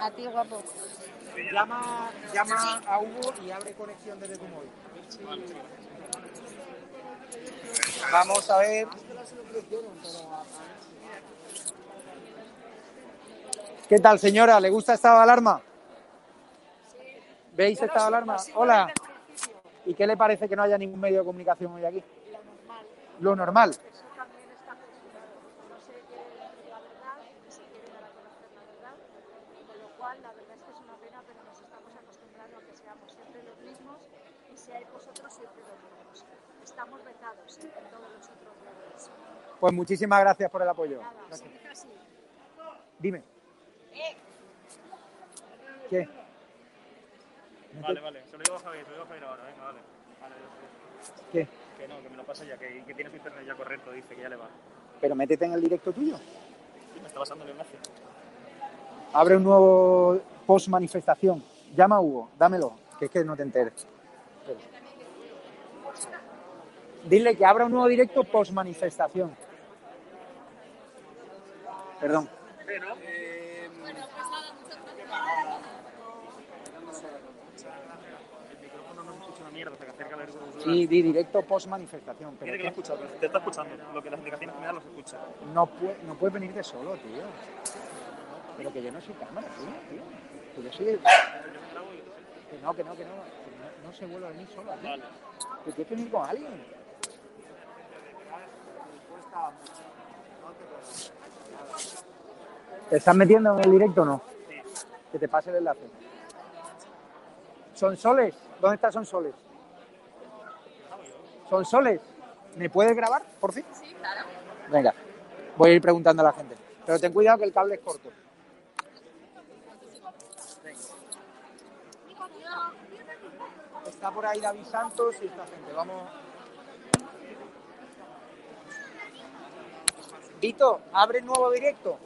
A ti, guapo. Llama, llama a Hugo y abre conexión desde tu móvil. Vamos a ver. ¿Qué tal, señora? ¿Le gusta estado de alarma? ¿Veis estado de alarma? Hola. ¿Y qué le parece que no haya ningún medio de comunicación hoy aquí? Lo normal. Con lo cual, la verdad es que es una pena, pero nos estamos acostumbrando a que seamos siempre los mismos y seáis vosotros siempre los mismos. Estamos vetados en todos los otros lugares. Pues muchísimas gracias por el apoyo. Nada. Dime. ¿Qué? Vale, vale. Se lo digo a Javier, se lo digo a Javier ahora. Venga, vale. Vale, ¿Qué? Que no, que me lo pasa ya, que, que tiene su internet ya correcto, dice que ya le va. Pero métete en el directo tuyo. Y me está pasando el enlace. Abre un nuevo post manifestación. Llama a Hugo, dámelo, que es que no te enteres. Dile que abra un nuevo directo post manifestación. Perdón. El micrófono no me escucha una mierda, se acerca el Sí, di directo post manifestación. Pero que lo escucha, te está escuchando. Lo que las indicaciones que me dan los escucha. no, puede, no puedes venirte solo, tío. Pero que yo no soy cámara, tío. tío. Que yo soy el- Que no, que no, que no. que no. no se vuelva a venir solo. aquí. Que tienes que venir con alguien. ¿Te estás metiendo en el directo o no? Que te pase el enlace. ¿Son soles? ¿Dónde está Son soles? ¿Son soles? ¿Me puedes grabar, por fin? Sí, claro. Venga, voy a ir preguntando a la gente. Pero ten cuidado que el cable es corto. Está por ahí David Santos y esta gente. Vamos. Vito, abre el nuevo directo.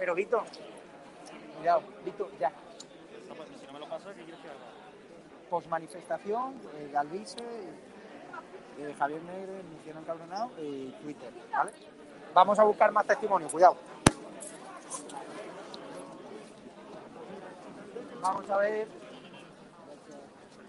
Pero Vito, cuidado, Vito, ya. Si no me lo pasas, ¿qué quieres que haga? Posmanifestación, eh, Galvice, eh, Javier Negre, Luciano Encabronado y Twitter, ¿vale? Vamos a buscar más testimonio, cuidado. Vamos a ver.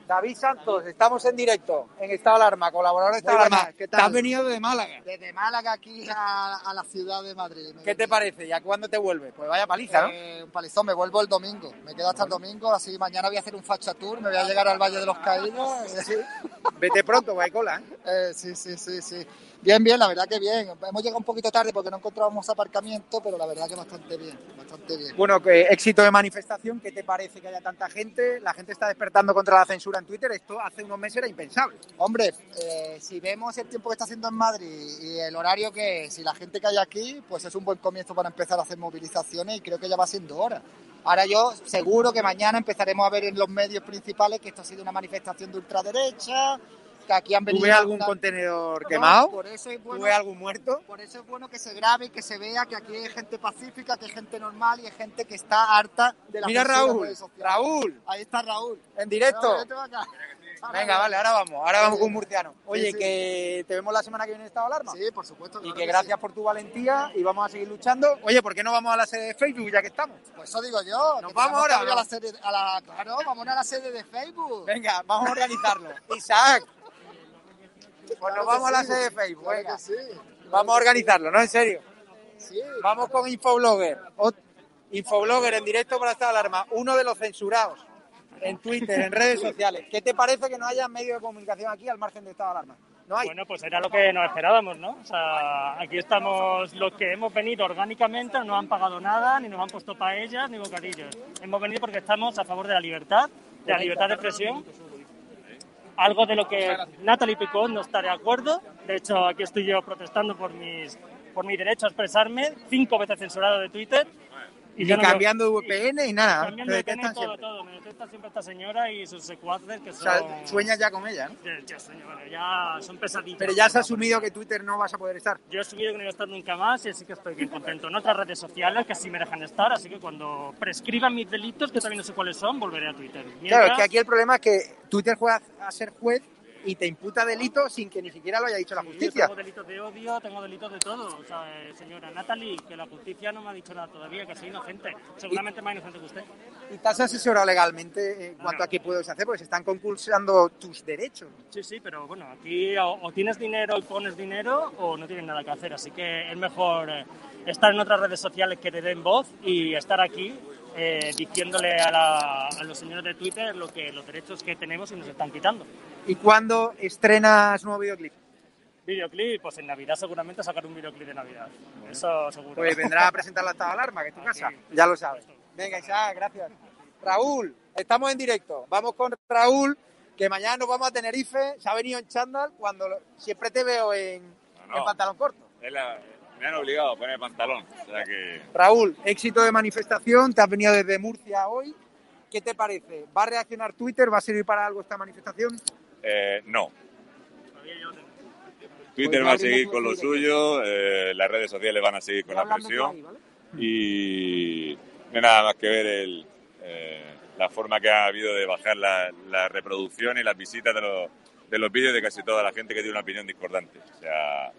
David Santos, estamos en directo, en Estado de Alarma, colaborador de Estado de Alarma. ¿qué Te tal? has venido de Málaga. Desde Málaga aquí a, a la ciudad de Madrid. ¿Qué te parece? ¿Ya cuándo te vuelves? Pues vaya paliza, ¿no? Eh, un palizón, me vuelvo el domingo. Me quedo hasta el domingo, así mañana voy a hacer un facha tour, me voy a llegar al Valle de los Caídos. (laughs) Vete pronto, Guaycola. Eh, sí, sí, sí, sí. Bien, bien, la verdad que bien. Hemos llegado un poquito tarde porque no encontrábamos aparcamiento, pero la verdad que bastante bien, bastante bien. Bueno, que éxito de manifestación, ¿qué te parece que haya tanta gente? La gente está despertando contra la censura en Twitter, esto hace unos meses era impensable. Hombre, eh, si vemos el tiempo que está haciendo en Madrid y el horario que es y la gente que hay aquí, pues es un buen comienzo para empezar a hacer movilizaciones y creo que ya va siendo hora. Ahora yo seguro que mañana empezaremos a ver en los medios principales que esto ha sido una manifestación de ultraderecha, que aquí han venido... ¿Tuve algún contenedor No, quemado? por eso es bueno- ¿Tuve algún muerto? Por eso es bueno que se grabe y que se vea que aquí hay gente pacífica, que hay gente normal y hay gente que está harta de la Mira Raúl. Raúl. Ahí está Raúl. En directo. Venga, vale, ahora vamos, ahora vamos con un murciano. Oye, Sí, sí. que te vemos la semana que viene en Estado de Alarma. Sí, por supuesto. Y que que gracias sí. por tu valentía y vamos a seguir luchando. Oye, ¿por qué no vamos a la sede de Facebook ya que estamos? Pues eso digo yo. ¿Nos vamos ahora a la sede, a la, claro, vamos a la sede de Facebook. Venga, vamos a organizarlo. (laughs) Isaac. Pues nos vamos a la sede de Facebook. venga. Vamos a organizarlo, ¿no? En serio. Sí. Vamos con Infoblogger. Infoblogger en directo para Estado de Alarma. Uno de los censurados en Twitter, en redes sociales. ¿Qué te parece que no haya medio de comunicación aquí al margen de Estado de Alarma? No hay. Bueno, pues era lo que nos esperábamos, ¿no? O sea, aquí estamos los que hemos venido orgánicamente, no nos han pagado nada, ni nos han puesto paellas, ni bocadillos. Hemos venido porque estamos a favor de la libertad, de la libertad de expresión, algo de lo que Natalie Picot no está de acuerdo. De hecho, aquí estoy yo protestando por mis por mi derecho a expresarme, cinco veces censurado de Twitter. No me- cambiando de VPN y nada. Cambiando detectan todo, siempre. todo. Me detesta siempre esta señora y sus secuaces que O son... sea, sueñas ya con ella, ¿no? Ya, sueño, bueno, ya son pesadillas. Pero ya has asumido que Twitter no vas a poder estar. Yo he asumido que no iba a estar nunca más y así que estoy bien contento. En otras redes sociales que sí me dejan estar, así que cuando prescriban mis delitos, que también no sé cuáles son, volveré a Twitter. Claro, Mientras- es que aquí el problema es que Twitter juega a ser juez y te imputa delitos sin que ni siquiera lo haya dicho la justicia. Tengo delitos de odio, tengo delitos de todo. O sea, eh, señora Natalie, que la justicia no me ha dicho nada todavía, que soy inocente. Seguramente más inocente que usted. ¿Y te has asesorado legalmente en cuanto a qué puedes hacer? Porque se están concursando tus derechos. Sí, sí, pero bueno, aquí o, o tienes dinero y pones dinero o no tienes nada que hacer. Así que es mejor eh, estar en otras redes sociales que te den voz y estar aquí eh, diciéndole a, la- a los señores de Twitter lo que los derechos que tenemos y nos están quitando. ¿Y cuándo estrenas nuevo videoclip? Videoclip, pues en Navidad seguramente sacar un videoclip de Navidad. Eso seguro. Pues vendrá a presentar la estado de alarma, que es tu (laughs) casa. Ya lo sabes. Venga, Isaac, gracias. Raúl, estamos en directo. Vamos con Raúl, que mañana nos vamos a Tenerife. Se ha venido en chándal cuando siempre te veo en, No. en pantalón corto. Es la- me han obligado a poner el pantalón. O sea que. Raúl, éxito de manifestación. Te has venido desde Murcia hoy. ¿Qué te parece? ¿Va a reaccionar Twitter? ¿Va a servir para algo esta manifestación? eh, no. Pues Twitter ya va a seguir con lo suyo, eh, las redes sociales van a seguir con la presión y no hay nada más que ver el, eh, la forma que ha habido de bajar la, la reproducción y las visitas de los, de los vídeos de casi toda la gente que tiene una opinión discordante. O sea,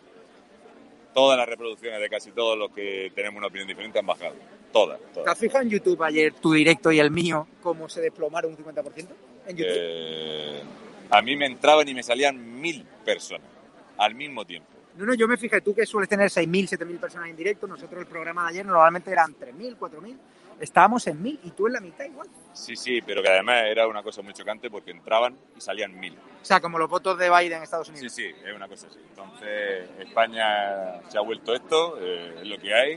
todas las reproducciones de casi todos los que tenemos una opinión diferente han bajado. Todas, ¿Te todas. has fijado en YouTube ayer tu directo y el mío cómo se desplomaron un 50%? En YouTube. Eh, a mí me entraban y me salían mil personas al mismo tiempo. No, no, yo me fijé, tú que sueles tener 6.000, 7.000 personas en directo, nosotros el programa de ayer normalmente eran 3.000, 4.000, estábamos en 1.000 y tú en la mitad igual. Sí, sí, pero que además era una cosa muy chocante porque entraban y salían mil. O sea, como los votos de Biden en Estados Unidos. Sí, sí, es una cosa así. Entonces, España se ha vuelto esto, eh, es lo que hay,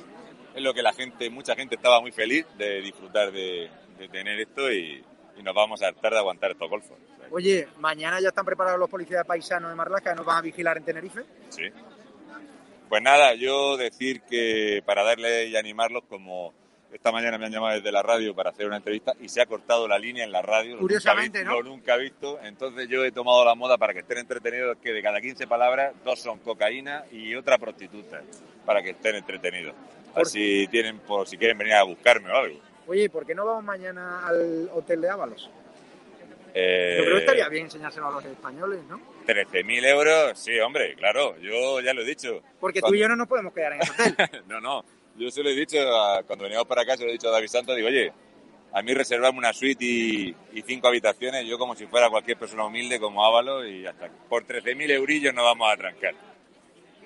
es lo que la gente, mucha gente estaba muy feliz de disfrutar de, de tener esto y, y nos vamos a hartar de aguantar estos golfos. Oye, mañana ya están preparados los policías paisanos de Marlaska que nos van a vigilar en Tenerife. Sí. Pues nada, yo decir que para darle y animarlos, como esta mañana me han llamado desde la radio para hacer una entrevista y se ha cortado la línea en la radio. lo Curiosamente, nunca, ¿no? Lo nunca he visto. Entonces yo he tomado la moda para que estén entretenidos, que de cada 15 palabras, dos son cocaína y otra prostituta, para que estén entretenidos. Así tienen, por si quieren venir a buscarme o algo. Oye, ¿por qué no vamos mañana al hotel de Ábalos? Eh, Yo creo que estaría bien enseñárselo a los españoles, ¿no? 13.000 euros, sí, hombre, claro, yo ya lo he dicho. Porque tú Cuando- y yo no nos podemos quedar en ese hotel. (laughs) No, no, yo se lo he dicho, cuando veníamos para acá, se lo he dicho a David Santos, digo, oye, a mí reservarme una suite y, y cinco habitaciones, yo como si fuera cualquier persona humilde como Ávalo y hasta por 13.000 eurillos no vamos a trancar.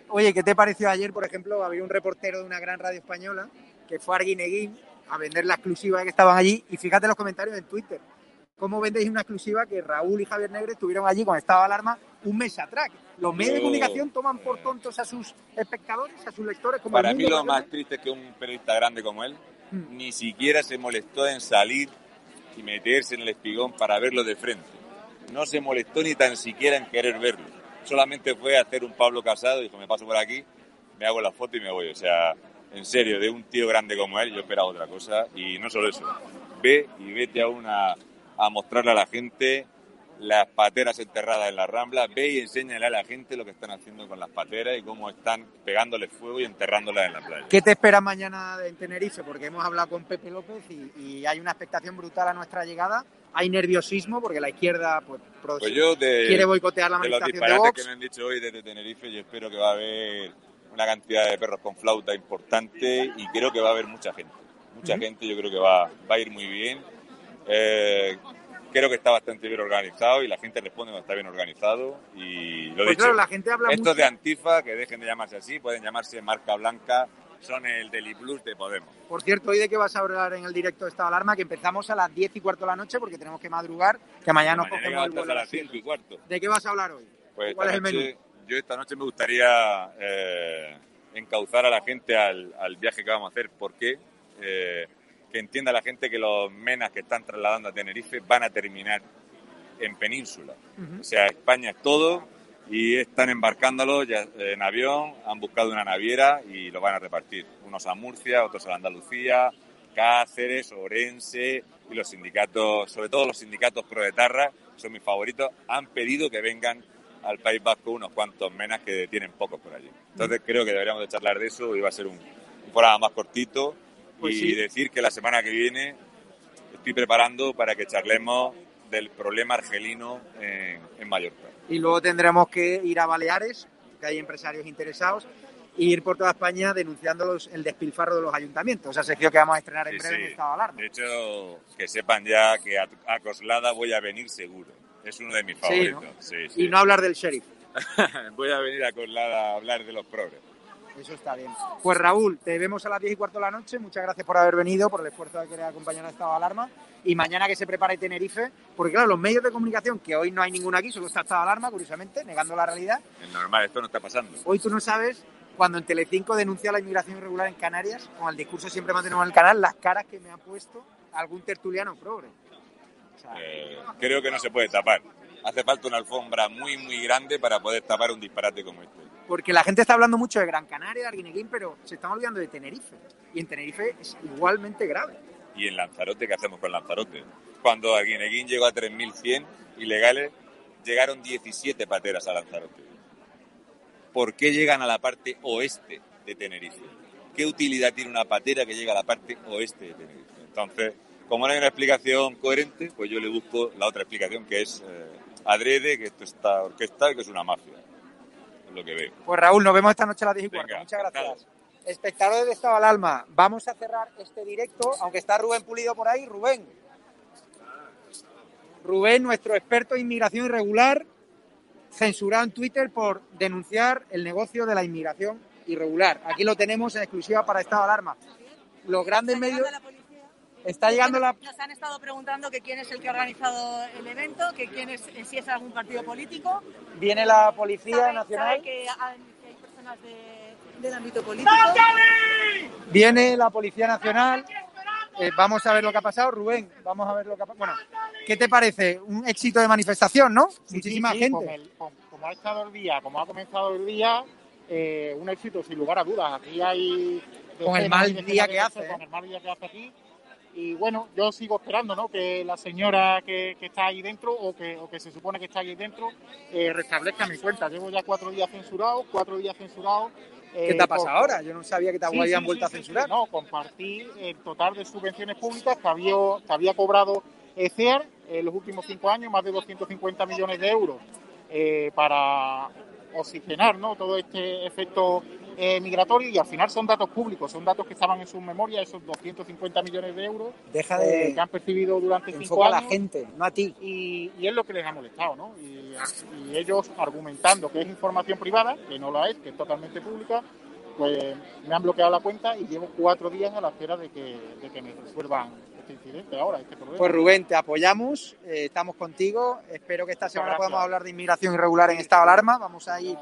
Oye, ¿qué te pareció ayer, por ejemplo? Había un reportero de una gran radio española que fue a Arguineguín a vender la exclusiva que estaban allí y fíjate los comentarios en Twitter. ¿Cómo vendéis una exclusiva que Raúl y Javier Negre estuvieron allí con estado de alarma un mes atrás? Los medios de Yo- comunicación toman por tontos a sus espectadores, a sus lectores. Como Para el mí lo más triste es que un periodista grande como él Mm. ni siquiera se molestó en salir y meterse en el espigón para verlo de frente. No se molestó ni tan siquiera en querer verlo. Solamente fue a hacer un Pablo Casado, dijo, me paso por aquí, me hago la foto y me voy. O sea, en serio, de un tío grande como él, yo esperaba otra cosa. Y no solo eso, ve y vete a, a mostrarle a la gente las pateras enterradas en la rambla, ve y enséñale a la gente lo que están haciendo con las pateras y cómo están pegándole fuego y enterrándolas en la playa. ¿Qué te espera mañana en Tenerife? Porque hemos hablado con Pepe López y, y hay una expectación brutal a nuestra llegada. Hay nerviosismo porque la izquierda pues, Pues yo de, quiere boicotear la de los manifestación de, disparates Vox. que me han dicho hoy desde Tenerife, yo espero que va a haber una cantidad de perros con flauta importante y creo que va a haber mucha gente. Mucha Ujú. gente, yo creo que va, va a ir muy bien. Eh, creo que está bastante bien organizado y la gente responde cuando está bien organizado. Y lo Pues dicho, claro, la gente habla estos mucho. de Antifa, que dejen de llamarse así, pueden llamarse marca blanca, son el Deli Plus de Podemos. Por cierto, ¿hoy de qué vas a hablar en el directo de Estado de Alarma? Que empezamos a las 10 y cuarto de la noche porque tenemos que madrugar, que mañana nos Mañana cogemos el vuelo a las las 7. 5 y cuarto. ¿De qué vas a hablar hoy? Pues ¿Cuál es el menú? noche- Yo esta noche me gustaría eh, encauzar a la gente al, al viaje que vamos a hacer. ¿Por qué? Eh, que entienda la gente que los menas que están trasladando a Tenerife van a terminar en península. O sea, España es todo y están embarcándolos ya en avión, han buscado una naviera y lo van a repartir. Unos a Murcia, otros a Andalucía, Cáceres, Orense y los sindicatos, sobre todo los sindicatos proetarras, son mis favoritos, han pedido que vengan al País Vasco unos cuantos menas que tienen pocos por allí. Entonces creo que deberíamos de charlar de eso y va a ser un, un programa más cortito Pues y sí. decir que la semana que viene estoy preparando para que charlemos del problema argelino en, en Mallorca. Y luego tendremos que ir a Baleares, que hay empresarios interesados, e ir por toda España denunciando los- el despilfarro de los ayuntamientos. Esa sección que vamos a estrenar en Sí, breve sí. en estado de alarma. De hecho, que sepan ya que a, a Coslada voy a venir seguro. Es uno de mis favoritos. ¿no? Sí, sí. Y no hablar del sheriff. (laughs) voy a venir a Coslada a hablar de los progres. Eso está bien. Pues Raúl, te vemos a las 10 y cuarto de la noche. Muchas gracias por haber venido, por el esfuerzo de querer acompañar a estado de alarma. Y mañana que se prepare Tenerife, porque claro, los medios de comunicación, que hoy no hay ninguno aquí, solo está estado de alarma, curiosamente, negando la realidad. Es normal, esto no está pasando. Hoy tú no sabes, cuando en Telecinco denuncia la inmigración irregular en Canarias, con el discurso siempre mantenemos en el canal, las caras que me ha puesto algún tertuliano progre. Eh, creo que no se puede tapar. Hace falta una alfombra muy, muy grande para poder tapar un disparate como este. Porque la gente está hablando mucho de Gran Canaria, de Arguineguín, pero se están olvidando de Tenerife. Y en Tenerife es igualmente grave. ¿Y en Lanzarote qué hacemos con Lanzarote? Cuando Arguineguín llegó a 3.100 ilegales, llegaron 17 pateras a Lanzarote. ¿Por qué llegan a la parte oeste de Tenerife? ¿Qué utilidad tiene una patera que llega a la parte oeste de Tenerife? Entonces, como no hay una explicación coherente, pues yo le busco la otra explicación que es eh, adrede, que esto está orquestado y que es una mafia. Es lo que veo. Pues Raúl, nos vemos esta noche a las 10 y cuarto. Venga, Muchas gracias. Espectadores de Estado al Alma, vamos a cerrar este directo, aunque está Rubén Pulido por ahí. Rubén. Rubén, nuestro experto en inmigración irregular. censurado en Twitter por denunciar el negocio de la inmigración irregular. Aquí lo tenemos en exclusiva para estado de alarma. Los grandes medios... Está llegando la... Nos han estado preguntando que quién es el que ha organizado el evento, que quién es, si es algún partido político. Viene la Policía ¿Sabe- Nacional. sabe que hay, que hay personas de- del ámbito político? Viene la Policía Nacional. Eh, vamos a ver lo que ha pasado. Rubén, vamos a ver lo que ha pasado. Bueno, ¿qué te parece? Un éxito de manifestación, ¿no? Sí, Muchísima sí, sí, gente. Como, el- como- como ha estado el día, como ha comenzado el día, eh, un éxito sin lugar a dudas. Aquí hay. Con el mal día que hace, ¿eh? Con el mal día que hace aquí. Y bueno, yo sigo esperando ¿no? que la señora que, que está ahí dentro o que, o que se supone que está ahí dentro eh, restablezca mi cuenta. Llevo ya cuatro días censurado, cuatro días censurado. ¿Qué te ha pasado ahora? Yo no sabía que te Sí, habían sí, vuelto sí, a censurar. No, compartí el total de subvenciones públicas que había, que había cobrado eh, CEAR en los últimos cinco años, más de 250 millones de euros eh, para oxigenar ¿no? todo este efecto eh, migratorio y al final son datos públicos, son datos que estaban en sus memorias, esos 250 millones de euros Deja de- eh, que han percibido durante cinco Enfoca a la años gente, no a ti. y, y es lo que les ha molestado, ¿no? Y, y ellos argumentando que es información privada, que no la es, que es totalmente pública, pues me han bloqueado la cuenta y llevo cuatro días a la espera de que, de que me resuelvan este incidente ahora, este problema. Pues Rubén, te apoyamos, eh, estamos contigo. Espero que esta semana gracias. podamos hablar de inmigración irregular en estado de alarma. Vamos a ir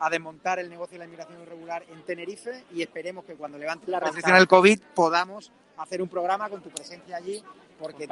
a desmontar el negocio de la inmigración irregular en Tenerife y esperemos que cuando levante la restricción del COVID podamos hacer un programa con tu presencia allí porque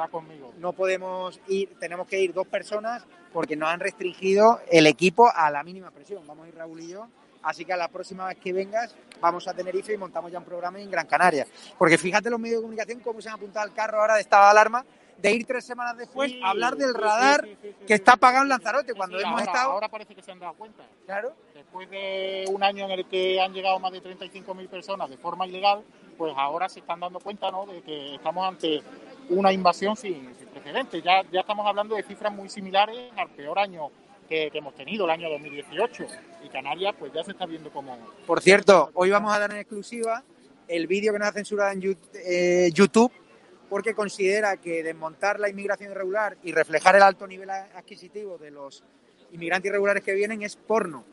no podemos ir, tenemos que ir dos personas porque nos han restringido el equipo a la mínima presión. Vamos a ir Raúl y yo. Así que a la próxima vez que vengas vamos a Tenerife y montamos ya un programa en Gran Canaria. Porque fíjate los medios de comunicación cómo se han apuntado al carro ahora de estado de alarma de ir tres semanas después a hablar del radar sí, sí, sí, que está apagado en Lanzarote cuando hemos ahora, estado... ahora parece que se han dado cuenta. Claro. Después de un año en el que han llegado más de 35.000 personas de forma ilegal, pues ahora se están dando cuenta ¿no? de que estamos ante una invasión sin, sin precedentes. Ya, ya estamos hablando de cifras muy similares al peor año que, que hemos tenido, el año 2018. Y Canarias pues ya se está viendo como... Por cierto, hoy vamos a dar en exclusiva el vídeo que nos ha censurado en eh, YouTube porque considera que desmontar la inmigración irregular y reflejar el alto nivel adquisitivo de los inmigrantes irregulares que vienen es porno.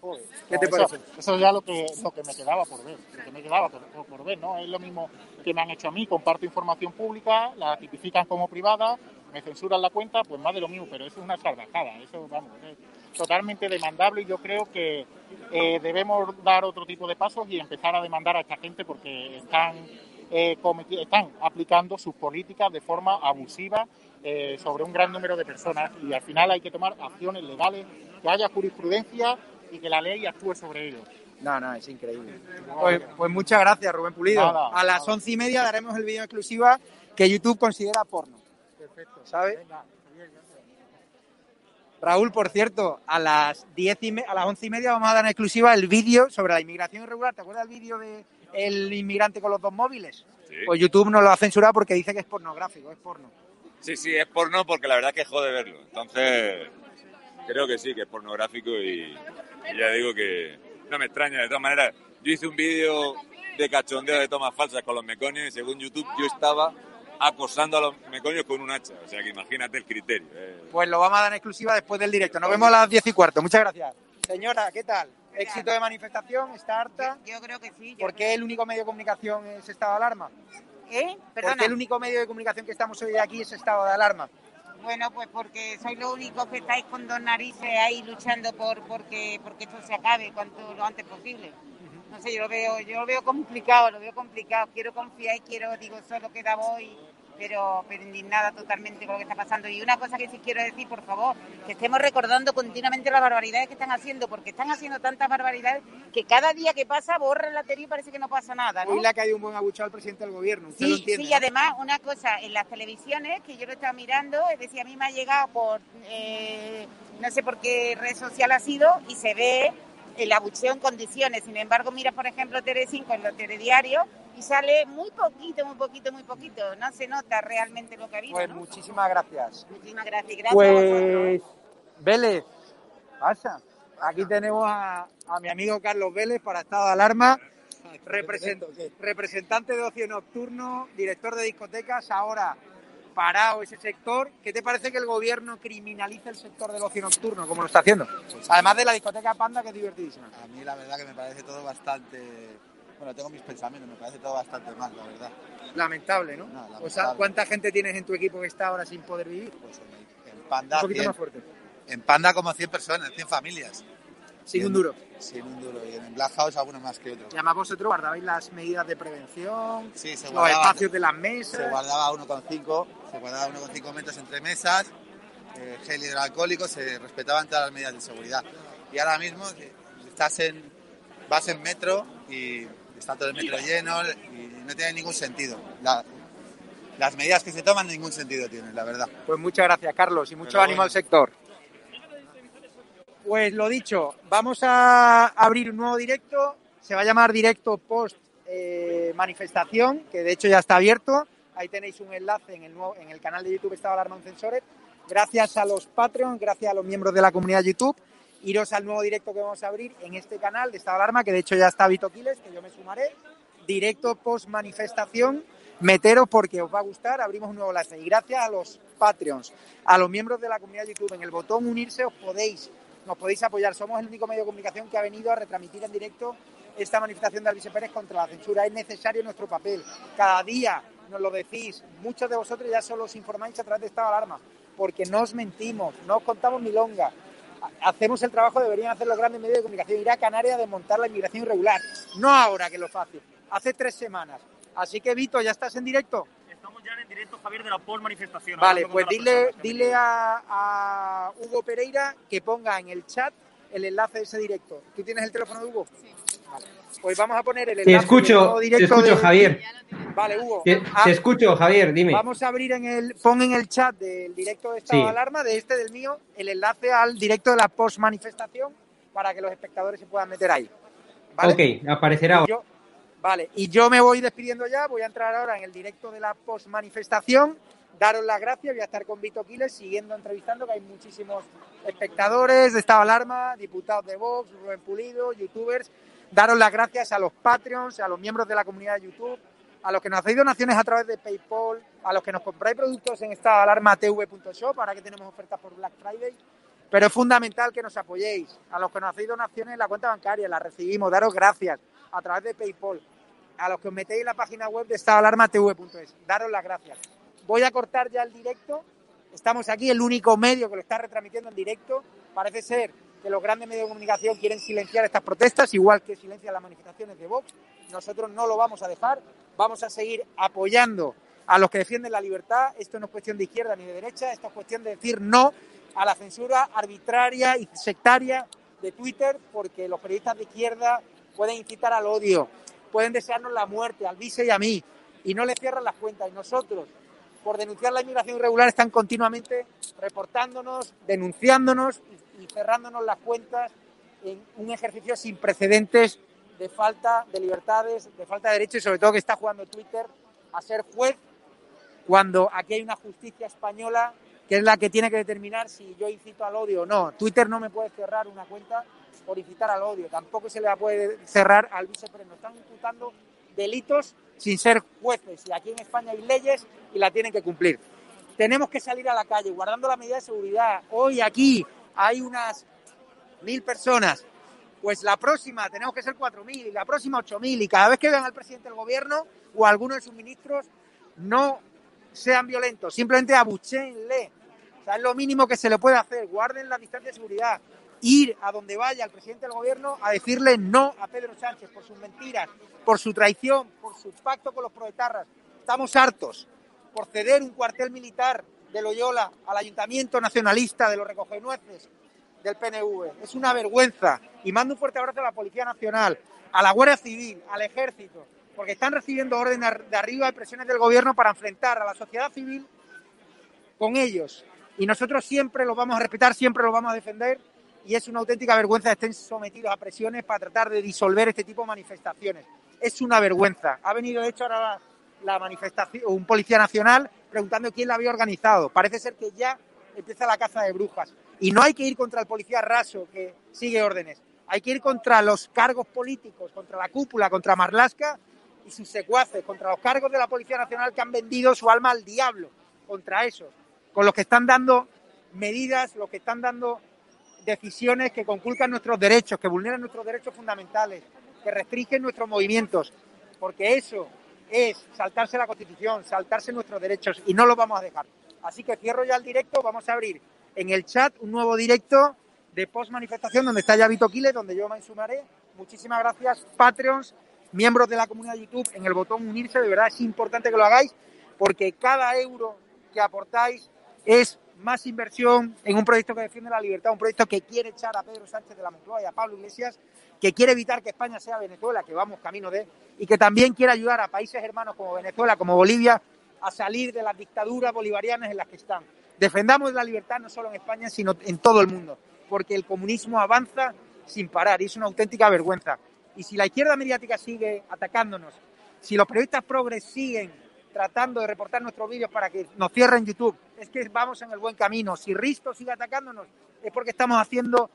Joder, ¿Qué te eso? Eso es ya lo que, lo que me quedaba por ver, lo que me quedaba por, por- por ver, ¿no? Es lo mismo que me han hecho a mí, comparto información pública, la tipifican como privada, me censuran la cuenta, pues más de lo mismo, pero eso es una salvajada, eso, vamos, es totalmente demandable y yo creo que eh, debemos dar otro tipo de pasos y empezar a demandar a esta gente porque están, eh, están aplicando sus políticas de forma abusiva eh, sobre un gran número de personas y al final hay que tomar acciones legales, que haya jurisprudencia y que la ley actúe sobre ellos. No, no, es increíble. Pues, pues muchas gracias, Rubén Pulido. Nada, a las nada. once y media daremos el vídeo exclusiva que YouTube considera porno. Perfecto. ¿Sabes? Raúl, por cierto, a las diez y me- a las once y media vamos a dar en exclusiva el vídeo sobre la inmigración irregular. ¿Te acuerdas del vídeo de el inmigrante con los dos móviles? Sí. Pues YouTube nos lo ha censurado porque dice que es pornográfico, es porno. Sí, sí, es porno porque la verdad es que jode verlo. Entonces, creo que sí, que es pornográfico y, y ya digo que no me extraña. De todas maneras, yo hice un vídeo de cachondeo de tomas falsas con los meconios y según YouTube yo estaba acosando a los meconios con un hacha. O sea que imagínate el criterio. eh. Pues lo vamos a dar en exclusiva después del directo. Nos vemos a las diez y cuarto. Muchas gracias. Señora, ¿qué tal? ¿Éxito de manifestación? ¿Está harta? Yo creo que sí. yo ¿Por qué el único medio de comunicación es estado de alarma? ¿Eh? ¿Por Perdona. qué el único medio de comunicación que estamos hoy aquí es estado de alarma? Bueno, pues porque sois los únicos que estáis con dos narices ahí luchando por porque porque esto se acabe cuanto lo antes posible. No sé, yo lo veo, yo lo veo complicado, lo veo complicado. Quiero confiar y quiero, digo, solo queda voy, pero, pero indignada totalmente con lo que está pasando. Y una cosa que sí quiero decir, por favor, que estemos recordando continuamente las barbaridades que están haciendo, porque están haciendo tantas barbaridades que cada día que pasa borran la tele y parece que no pasa nada, ¿no? Hoy le ha caído un buen abuchado al presidente del gobierno. Usted lo Sí, entiende. sí, y además una cosa, en las televisiones, que yo lo estaba mirando, es decir, a mí me ha llegado por, eh, no sé por qué red social ha sido, y se ve el abucheo en condiciones. Sin embargo, mira, por ejemplo, Tele5 en los telediarios, y sale muy poquito, muy poquito, muy poquito. No se nota realmente lo que ha habido, Pues ¿no? muchísimas gracias. Muchísimas gracias. Gracias. Pues Vélez, pasa. Aquí tenemos a, a mi amigo Carlos Vélez para estado de alarma, represent- representante de ocio nocturno, director de discotecas, ahora parado ese sector. ¿Qué te parece que el gobierno criminalice el sector del ocio nocturno, como lo está haciendo? Además de la discoteca Panda, que es divertidísima. A mí la verdad que me parece todo bastante... Bueno, tengo mis pensamientos, me parece todo bastante mal, la verdad. Lamentable, ¿no? lamentable. O sea, ¿cuánta gente tienes en tu equipo que está ahora sin poder vivir? Pues en Panda, Un poquito 100. más fuerte. En Panda como 100 personas, 100 familias. Sin un duro. Sin un duro. Y en Black House algunos más que otros. Y además vosotros guardabais las medidas de prevención, Sí, se los guardaba- espacios de las mesas. Se guardaba 1,5 se guardaba 1,5 metros entre mesas, eh, gel hidroalcohólico, se respetaban todas las medidas de seguridad. Y ahora mismo que estás en, vas en metro y está todo el metro lleno y no tiene ningún sentido. La- las medidas que se toman ningún sentido tienen, la verdad. Pues muchas gracias, Carlos, y mucho Pero ánimo bueno. al sector. Pues lo dicho, vamos a abrir un nuevo directo. Se va a llamar directo post eh, manifestación, que de hecho ya está abierto. Ahí tenéis un enlace en el, nuevo, en el canal de YouTube Estado de Alarma Uncensored. Gracias a los Patreon, gracias a los miembros de la comunidad YouTube. Iros al nuevo directo que vamos a abrir en este canal de Estado de Alarma, que de hecho ya está Vito Quiles, que yo me sumaré. Directo post manifestación. Meteros porque os va a gustar, abrimos un nuevo enlace. Y gracias a los Patreons, a los miembros de la comunidad YouTube, en el botón unirse os podéis, nos podéis apoyar. Somos el único medio de comunicación que ha venido a retransmitir en directo esta manifestación de Alvise Pérez contra la censura. Es necesario nuestro papel. Cada día nos lo decís. Muchos de vosotros ya solo os informáis a través de estado de alarma, porque no os mentimos, no os contamos milonga. Ha- Hacemos el trabajo, deberían hacer los grandes medios de comunicación, ir a Canarias a desmontar la inmigración irregular. No ahora, que lo fácil, hace tres semanas. Así que, Vito, ¿ya estás en directo? Estamos ya en directo, Javier, de la post-manifestación. Vale, hablando pues dile, dile a, a Hugo Pereira que ponga en el chat el enlace de ese directo. ¿Tú tienes el teléfono de Hugo? Vale. Pues vamos a poner el enlace Te escucho, nuevo te directo escucho, de- Javier. Vale, Hugo. Te, Ah, te escucho, Javier, dime. Vamos a abrir en el, pon en el chat del directo de estado Sí. de alarma, de este del mío, el enlace al directo de la post-manifestación para que los espectadores se puedan meter ahí. ¿vale? Ok, aparecerá ahora. yo- vale, y yo me voy despidiendo ya, voy a entrar ahora en el directo de la post-manifestación, daros las gracias, voy a estar con Vito Quiles siguiendo entrevistando, que hay muchísimos espectadores de estado alarma, diputados de Vox, Rubén Pulido, youtubers, daros las gracias a los Patreons, a los miembros de la comunidad de YouTube, a los que nos hacéis donaciones a través de PayPal, a los que nos compráis productos en estado de alarma tv.shop, ahora que tenemos ofertas por Black Friday, pero es fundamental que nos apoyéis. A los que nos hacéis donaciones en la cuenta bancaria, las recibimos, daros gracias a través de PayPal. A los que os metéis en la página web de estadoalarmatv.es, daros las gracias. Voy a cortar ya el directo. Estamos aquí, el único medio que lo está retransmitiendo en directo. Parece ser que los grandes medios de comunicación quieren silenciar estas protestas, igual que silencian las manifestaciones de Vox. Nosotros no lo vamos a dejar. Vamos a seguir apoyando a los que defienden la libertad. Esto no es cuestión de izquierda ni de derecha, esto es cuestión de decir no a la censura arbitraria y sectaria de Twitter, porque los periodistas de izquierda pueden incitar al odio, pueden desearnos la muerte, al vice y a mí, y no le cierran las cuentas. Y nosotros, por denunciar la inmigración irregular, están continuamente reportándonos, denunciándonos y, cerrándonos las cuentas en un ejercicio sin precedentes de falta de libertades, de falta de derechos y sobre todo que está jugando Twitter a ser juez cuando aquí hay una justicia española que es la que tiene que determinar si yo incito al odio o no. Twitter no me puede cerrar una cuenta por incitar al odio, tampoco se le puede cerrar al vicepresidente. Nos están imputando delitos sin ser jueces y aquí en España hay leyes y la tienen que cumplir. Tenemos que salir a la calle guardando la medida de seguridad. Hoy aquí hay unas mil personas. Pues la próxima tenemos que ser 4.000 y la próxima 8.000 y cada vez que vean al presidente del gobierno o a alguno de sus ministros no sean violentos, simplemente abuchéenle. O sea, es lo mínimo que se le puede hacer. Guarden la distancia de seguridad. Ir a donde vaya el presidente del gobierno a decirle no a Pedro Sánchez por sus mentiras, por su traición, por su pacto con los proetarras. Estamos hartos por ceder un cuartel militar de Loyola al ayuntamiento nacionalista de los recogenueces del PNV. Es una vergüenza. Y mando un fuerte abrazo a la Policía Nacional, a la Guardia Civil, al Ejército, porque están recibiendo órdenes de arriba y presiones del gobierno para enfrentar a la sociedad civil con ellos. Y nosotros siempre los vamos a respetar, siempre los vamos a defender. Y es una auténtica vergüenza que estén sometidos a presiones para tratar de disolver este tipo de manifestaciones. Es una vergüenza. Ha venido, de hecho, ahora la, la manifestación, un policía nacional preguntando quién la había organizado. Parece ser que ya empieza la caza de brujas. Y no hay que ir contra el policía raso que sigue órdenes. Hay que ir contra los cargos políticos, contra la cúpula, contra Marlasca y sus secuaces, contra los cargos de la Policía Nacional que han vendido su alma al diablo contra esos, con los que están dando medidas, los que están dando decisiones que conculcan nuestros derechos, que vulneran nuestros derechos fundamentales, que restringen nuestros movimientos, porque eso es saltarse la Constitución, saltarse nuestros derechos y no lo vamos a dejar. Así que cierro ya el directo, vamos a abrir en el chat un nuevo directo de post manifestación donde está ya Vito Quiles, donde yo me sumaré. Muchísimas gracias, Patreons, miembros de la comunidad de YouTube, en el botón unirse, de verdad es importante que lo hagáis porque cada euro que aportáis es más inversión en un proyecto que defiende la libertad, un proyecto que quiere echar a Pedro Sánchez de la Moncloa y a Pablo Iglesias, que quiere evitar que España sea Venezuela, que vamos camino de, y que también quiere ayudar a países hermanos como Venezuela, como Bolivia, a salir de las dictaduras bolivarianas en las que están. Defendamos la libertad no solo en España, sino en todo el mundo, porque el comunismo avanza sin parar y es una auténtica vergüenza. Y si la izquierda mediática sigue atacándonos, si los periodistas progres siguen tratando de reportar nuestros vídeos para que nos cierren YouTube, es que vamos en el buen camino. Si Risto sigue atacándonos, es porque estamos haciendo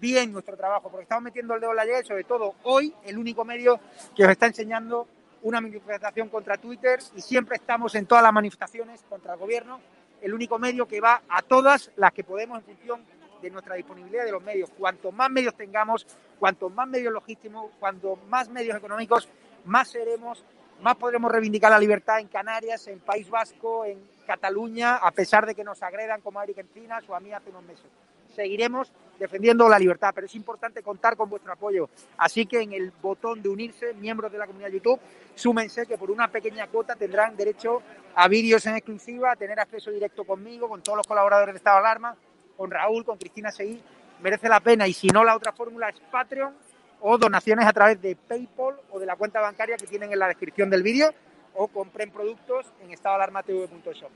bien nuestro trabajo, porque estamos metiendo el dedo en la llaga y sobre todo hoy el único medio que os está enseñando una manifestación contra Twitter y siempre estamos en todas las manifestaciones contra el gobierno, el único medio que va a todas las que podemos en función de nuestra disponibilidad de los medios. Cuanto más medios tengamos, cuanto más medios logísticos, cuanto más medios económicos, más seremos más podremos reivindicar la libertad en Canarias, en País Vasco, en Cataluña, a pesar de que nos agredan como a Eric Encinas o a mí hace unos meses. Seguiremos defendiendo la libertad, pero es importante contar con vuestro apoyo. Así que en el botón de unirse, miembros de la comunidad YouTube, súmense que por una pequeña cuota tendrán derecho a vídeos en exclusiva, a tener acceso directo conmigo, con todos los colaboradores de Estado de Alarma, con Raúl, con Cristina Seguí. Merece la pena y si no, la otra fórmula es Patreon o donaciones a través de PayPal o de la cuenta bancaria que tienen en la descripción del vídeo o compren productos en estadoalarmatv.shop.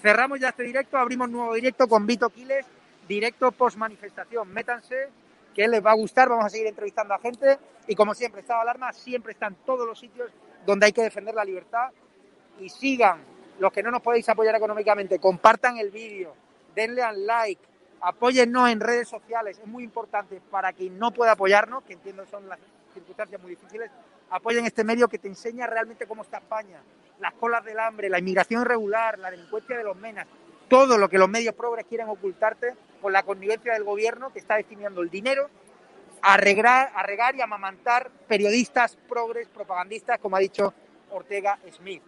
Cerramos ya este directo, abrimos nuevo directo con Vito Quiles, directo post manifestación. Métanse, que les va a gustar, vamos a seguir entrevistando a gente y como siempre, Estado de Alarma siempre está en todos los sitios donde hay que defender la libertad y sigan los que no nos podéis apoyar económicamente, compartan el vídeo, denle al like, apóyennos en redes sociales, es muy importante para quien no pueda apoyarnos, que entiendo son las circunstancias muy difíciles, apoyen este medio que te enseña realmente cómo está España, las colas del hambre, la inmigración irregular, la delincuencia de los menas, todo lo que los medios progres quieren ocultarte con la connivencia del gobierno que está destinando el dinero a regar, y amamantar periodistas progres, propagandistas, como ha dicho Ortega Smith.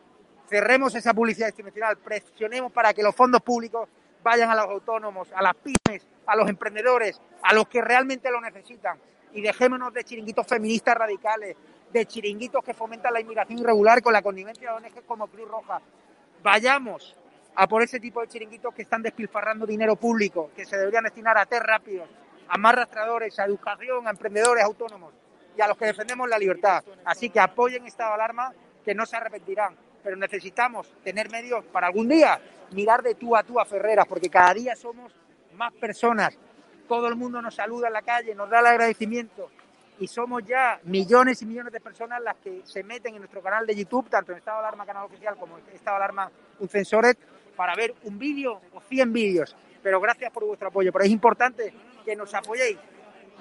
Cerremos esa publicidad institucional, presionemos para que los fondos públicos vayan a los autónomos, a las pymes, a los emprendedores, a los que realmente lo necesitan. Y dejémonos de chiringuitos feministas radicales, de chiringuitos que fomentan la inmigración irregular con la connivencia de ONGs como Cruz Roja. Vayamos a por ese tipo de chiringuitos que están despilfarrando dinero público, que se deberían destinar a test rápidos, a más rastradores, a educación, a emprendedores autónomos y a los que defendemos la libertad. Así que apoyen estado de alarma, que no se arrepentirán. Pero necesitamos tener medios para algún día mirar de tú a tú a Ferreras, porque cada día somos más personas. Todo el mundo nos saluda en la calle, nos da el agradecimiento y somos ya millones y millones de personas las que se meten en nuestro canal de YouTube, tanto en Estado de Alarma Canal Oficial como en Estado de Alarma Un Censoret, para ver un vídeo o 100 vídeos. Pero gracias por vuestro apoyo. Pero es importante que nos apoyéis.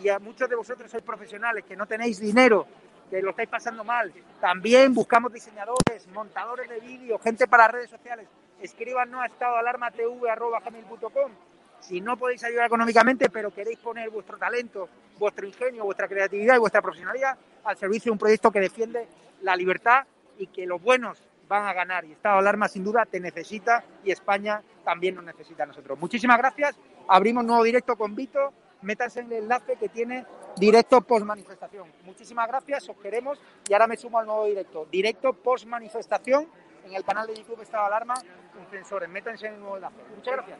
Y a muchos de vosotros sois profesionales, que no tenéis dinero, que lo estáis pasando mal. También buscamos diseñadores, montadores de vídeo, gente para redes sociales escríbanos a estadoalarmatv.com. Si no podéis ayudar económicamente, pero queréis poner vuestro talento, vuestro ingenio, vuestra creatividad y vuestra profesionalidad al servicio de un proyecto que defiende la libertad y que los buenos van a ganar. Y Estado Alarma, sin duda, te necesita y España también nos necesita a nosotros. Muchísimas gracias. Abrimos nuevo directo con Vito. Métanse en el enlace que tiene directo post manifestación. Muchísimas gracias, os queremos y ahora me sumo al nuevo directo. Directo post manifestación en el canal de YouTube Estado Alarma con sensores. Métanse en el nuevo enlace. Muchas gracias.